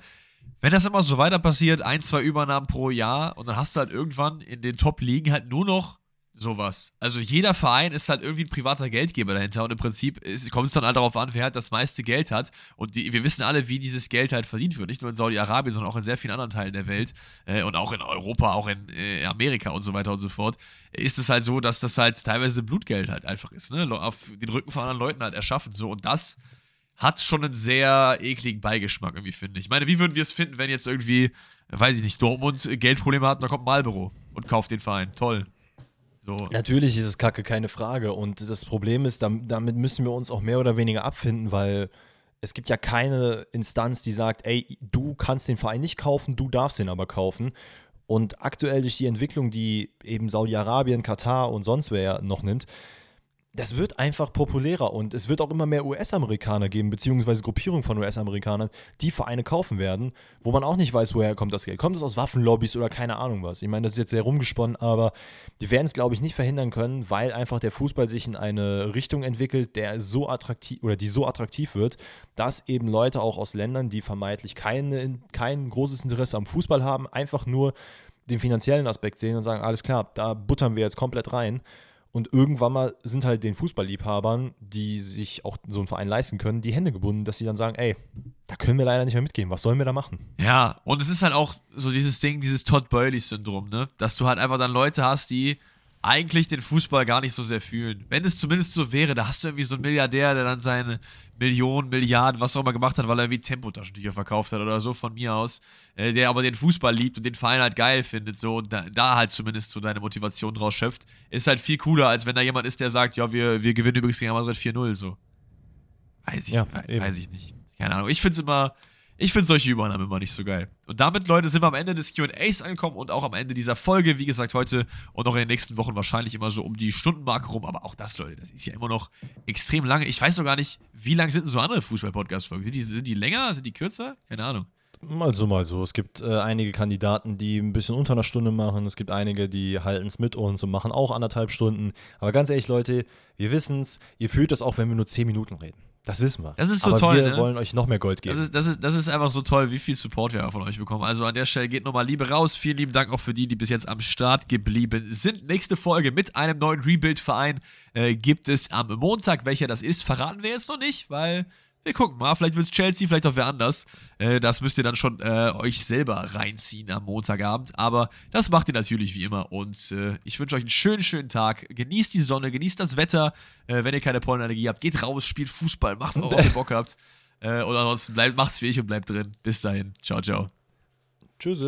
wenn das immer so weiter passiert, ein, zwei Übernahmen pro Jahr und dann hast du halt irgendwann in den Top-Ligen halt nur noch sowas. Also jeder Verein ist halt irgendwie ein privater Geldgeber dahinter und im Prinzip kommt es dann halt darauf an, wer halt das meiste Geld hat und die, wir wissen alle, wie dieses Geld halt verdient wird. Nicht nur in Saudi-Arabien, sondern auch in sehr vielen anderen Teilen der Welt äh, und auch in Europa, auch in äh, Amerika und so weiter und so fort. Ist es halt so, dass das halt teilweise Blutgeld halt einfach ist, ne? Auf den Rücken von anderen Leuten halt erschaffen so und das hat schon einen sehr ekligen Beigeschmack irgendwie, finde ich. Ich meine, wie würden wir es finden, wenn jetzt irgendwie, weiß ich nicht, Dortmund Geldprobleme hat und da kommt Marlboro und kauft den Verein. Toll. So. Natürlich ist es kacke, keine Frage. Und das Problem ist, damit müssen wir uns auch mehr oder weniger abfinden, weil es gibt ja keine Instanz, die sagt, ey, du kannst den Verein nicht kaufen, du darfst ihn aber kaufen. Und aktuell durch die Entwicklung, die eben Saudi-Arabien, Katar und sonst wer noch nimmt, das wird einfach populärer und es wird auch immer mehr US-Amerikaner geben, beziehungsweise Gruppierungen von US-Amerikanern, die Vereine kaufen werden, wo man auch nicht weiß, woher kommt das Geld. Kommt es aus Waffenlobbys oder keine Ahnung was? Ich meine, das ist jetzt sehr rumgesponnen, aber die werden es, glaube ich, nicht verhindern können, weil einfach der Fußball sich in eine Richtung entwickelt, der so attraktiv oder die so attraktiv wird, dass eben Leute auch aus Ländern, die vermeintlich keine, kein großes Interesse am Fußball haben, einfach nur den finanziellen Aspekt sehen und sagen, alles klar, da buttern wir jetzt komplett rein. Und irgendwann mal sind halt den Fußballliebhabern, die sich auch so einen Verein leisten können, die Hände gebunden, dass sie dann sagen, ey, da können wir leider nicht mehr mitgehen. Was sollen wir da machen? Ja, und es ist halt auch so dieses Ding, dieses Todd Burley-Syndrom, ne? Dass du halt einfach dann Leute hast, die eigentlich den Fußball gar nicht so sehr fühlen. Wenn es zumindest so wäre, da hast du irgendwie so einen Milliardär, der dann seine Millionen, Milliarden, was auch immer gemacht hat, weil er irgendwie Tempotaschentücher verkauft hat oder so von mir aus, äh, der aber den Fußball liebt und den Verein halt geil findet, so und da, da, halt zumindest so deine Motivation draus schöpft, ist halt viel cooler, als wenn da jemand ist, der sagt, ja, wir, wir gewinnen übrigens gegen Madrid 4-0, so. Weiß ich, ja, weiß ich nicht. Keine Ahnung. Ich finde es immer, ich finde solche Übernahmen immer nicht so geil. Und damit, Leute, sind wir am Ende des QAs angekommen und auch am Ende dieser Folge. Wie gesagt, heute und auch in den nächsten Wochen wahrscheinlich immer so um die Stundenmarke rum. Aber auch das, Leute, das ist ja immer noch extrem lange. Ich weiß noch gar nicht, wie lang sind denn so andere Fußball-Podcast-Folgen? Sind die, sind die länger? Sind die kürzer? Keine Ahnung. Mal so, mal so. Es gibt äh, einige Kandidaten, die ein bisschen unter einer Stunde machen. Es gibt einige, die halten es mit uns und machen auch anderthalb Stunden. Aber ganz ehrlich, Leute, wir wissen es. Ihr fühlt das auch, wenn wir nur zehn Minuten reden. Das wissen wir. Das ist so Aber toll. Wir ne? wollen euch noch mehr Gold geben. Das ist, das, ist, das ist einfach so toll, wie viel Support wir von euch bekommen. Also an der Stelle geht nochmal Liebe raus. Vielen lieben Dank auch für die, die bis jetzt am Start geblieben sind. Nächste Folge mit einem neuen Rebuild-Verein äh, gibt es am Montag. Welcher das ist, verraten wir jetzt noch nicht, weil wir gucken mal, vielleicht wird es Chelsea, vielleicht auch wer anders. Äh, das müsst ihr dann schon äh, euch selber reinziehen am Montagabend. Aber das macht ihr natürlich wie immer. Und äh, ich wünsche euch einen schönen, schönen Tag. Genießt die Sonne, genießt das Wetter. Äh, wenn ihr keine Pollenallergie habt, geht raus, spielt Fußball, macht, worauf ihr Bock habt. Äh, oder ansonsten bleibt, macht's wie ich und bleibt drin. Bis dahin. Ciao, ciao. Tschüss.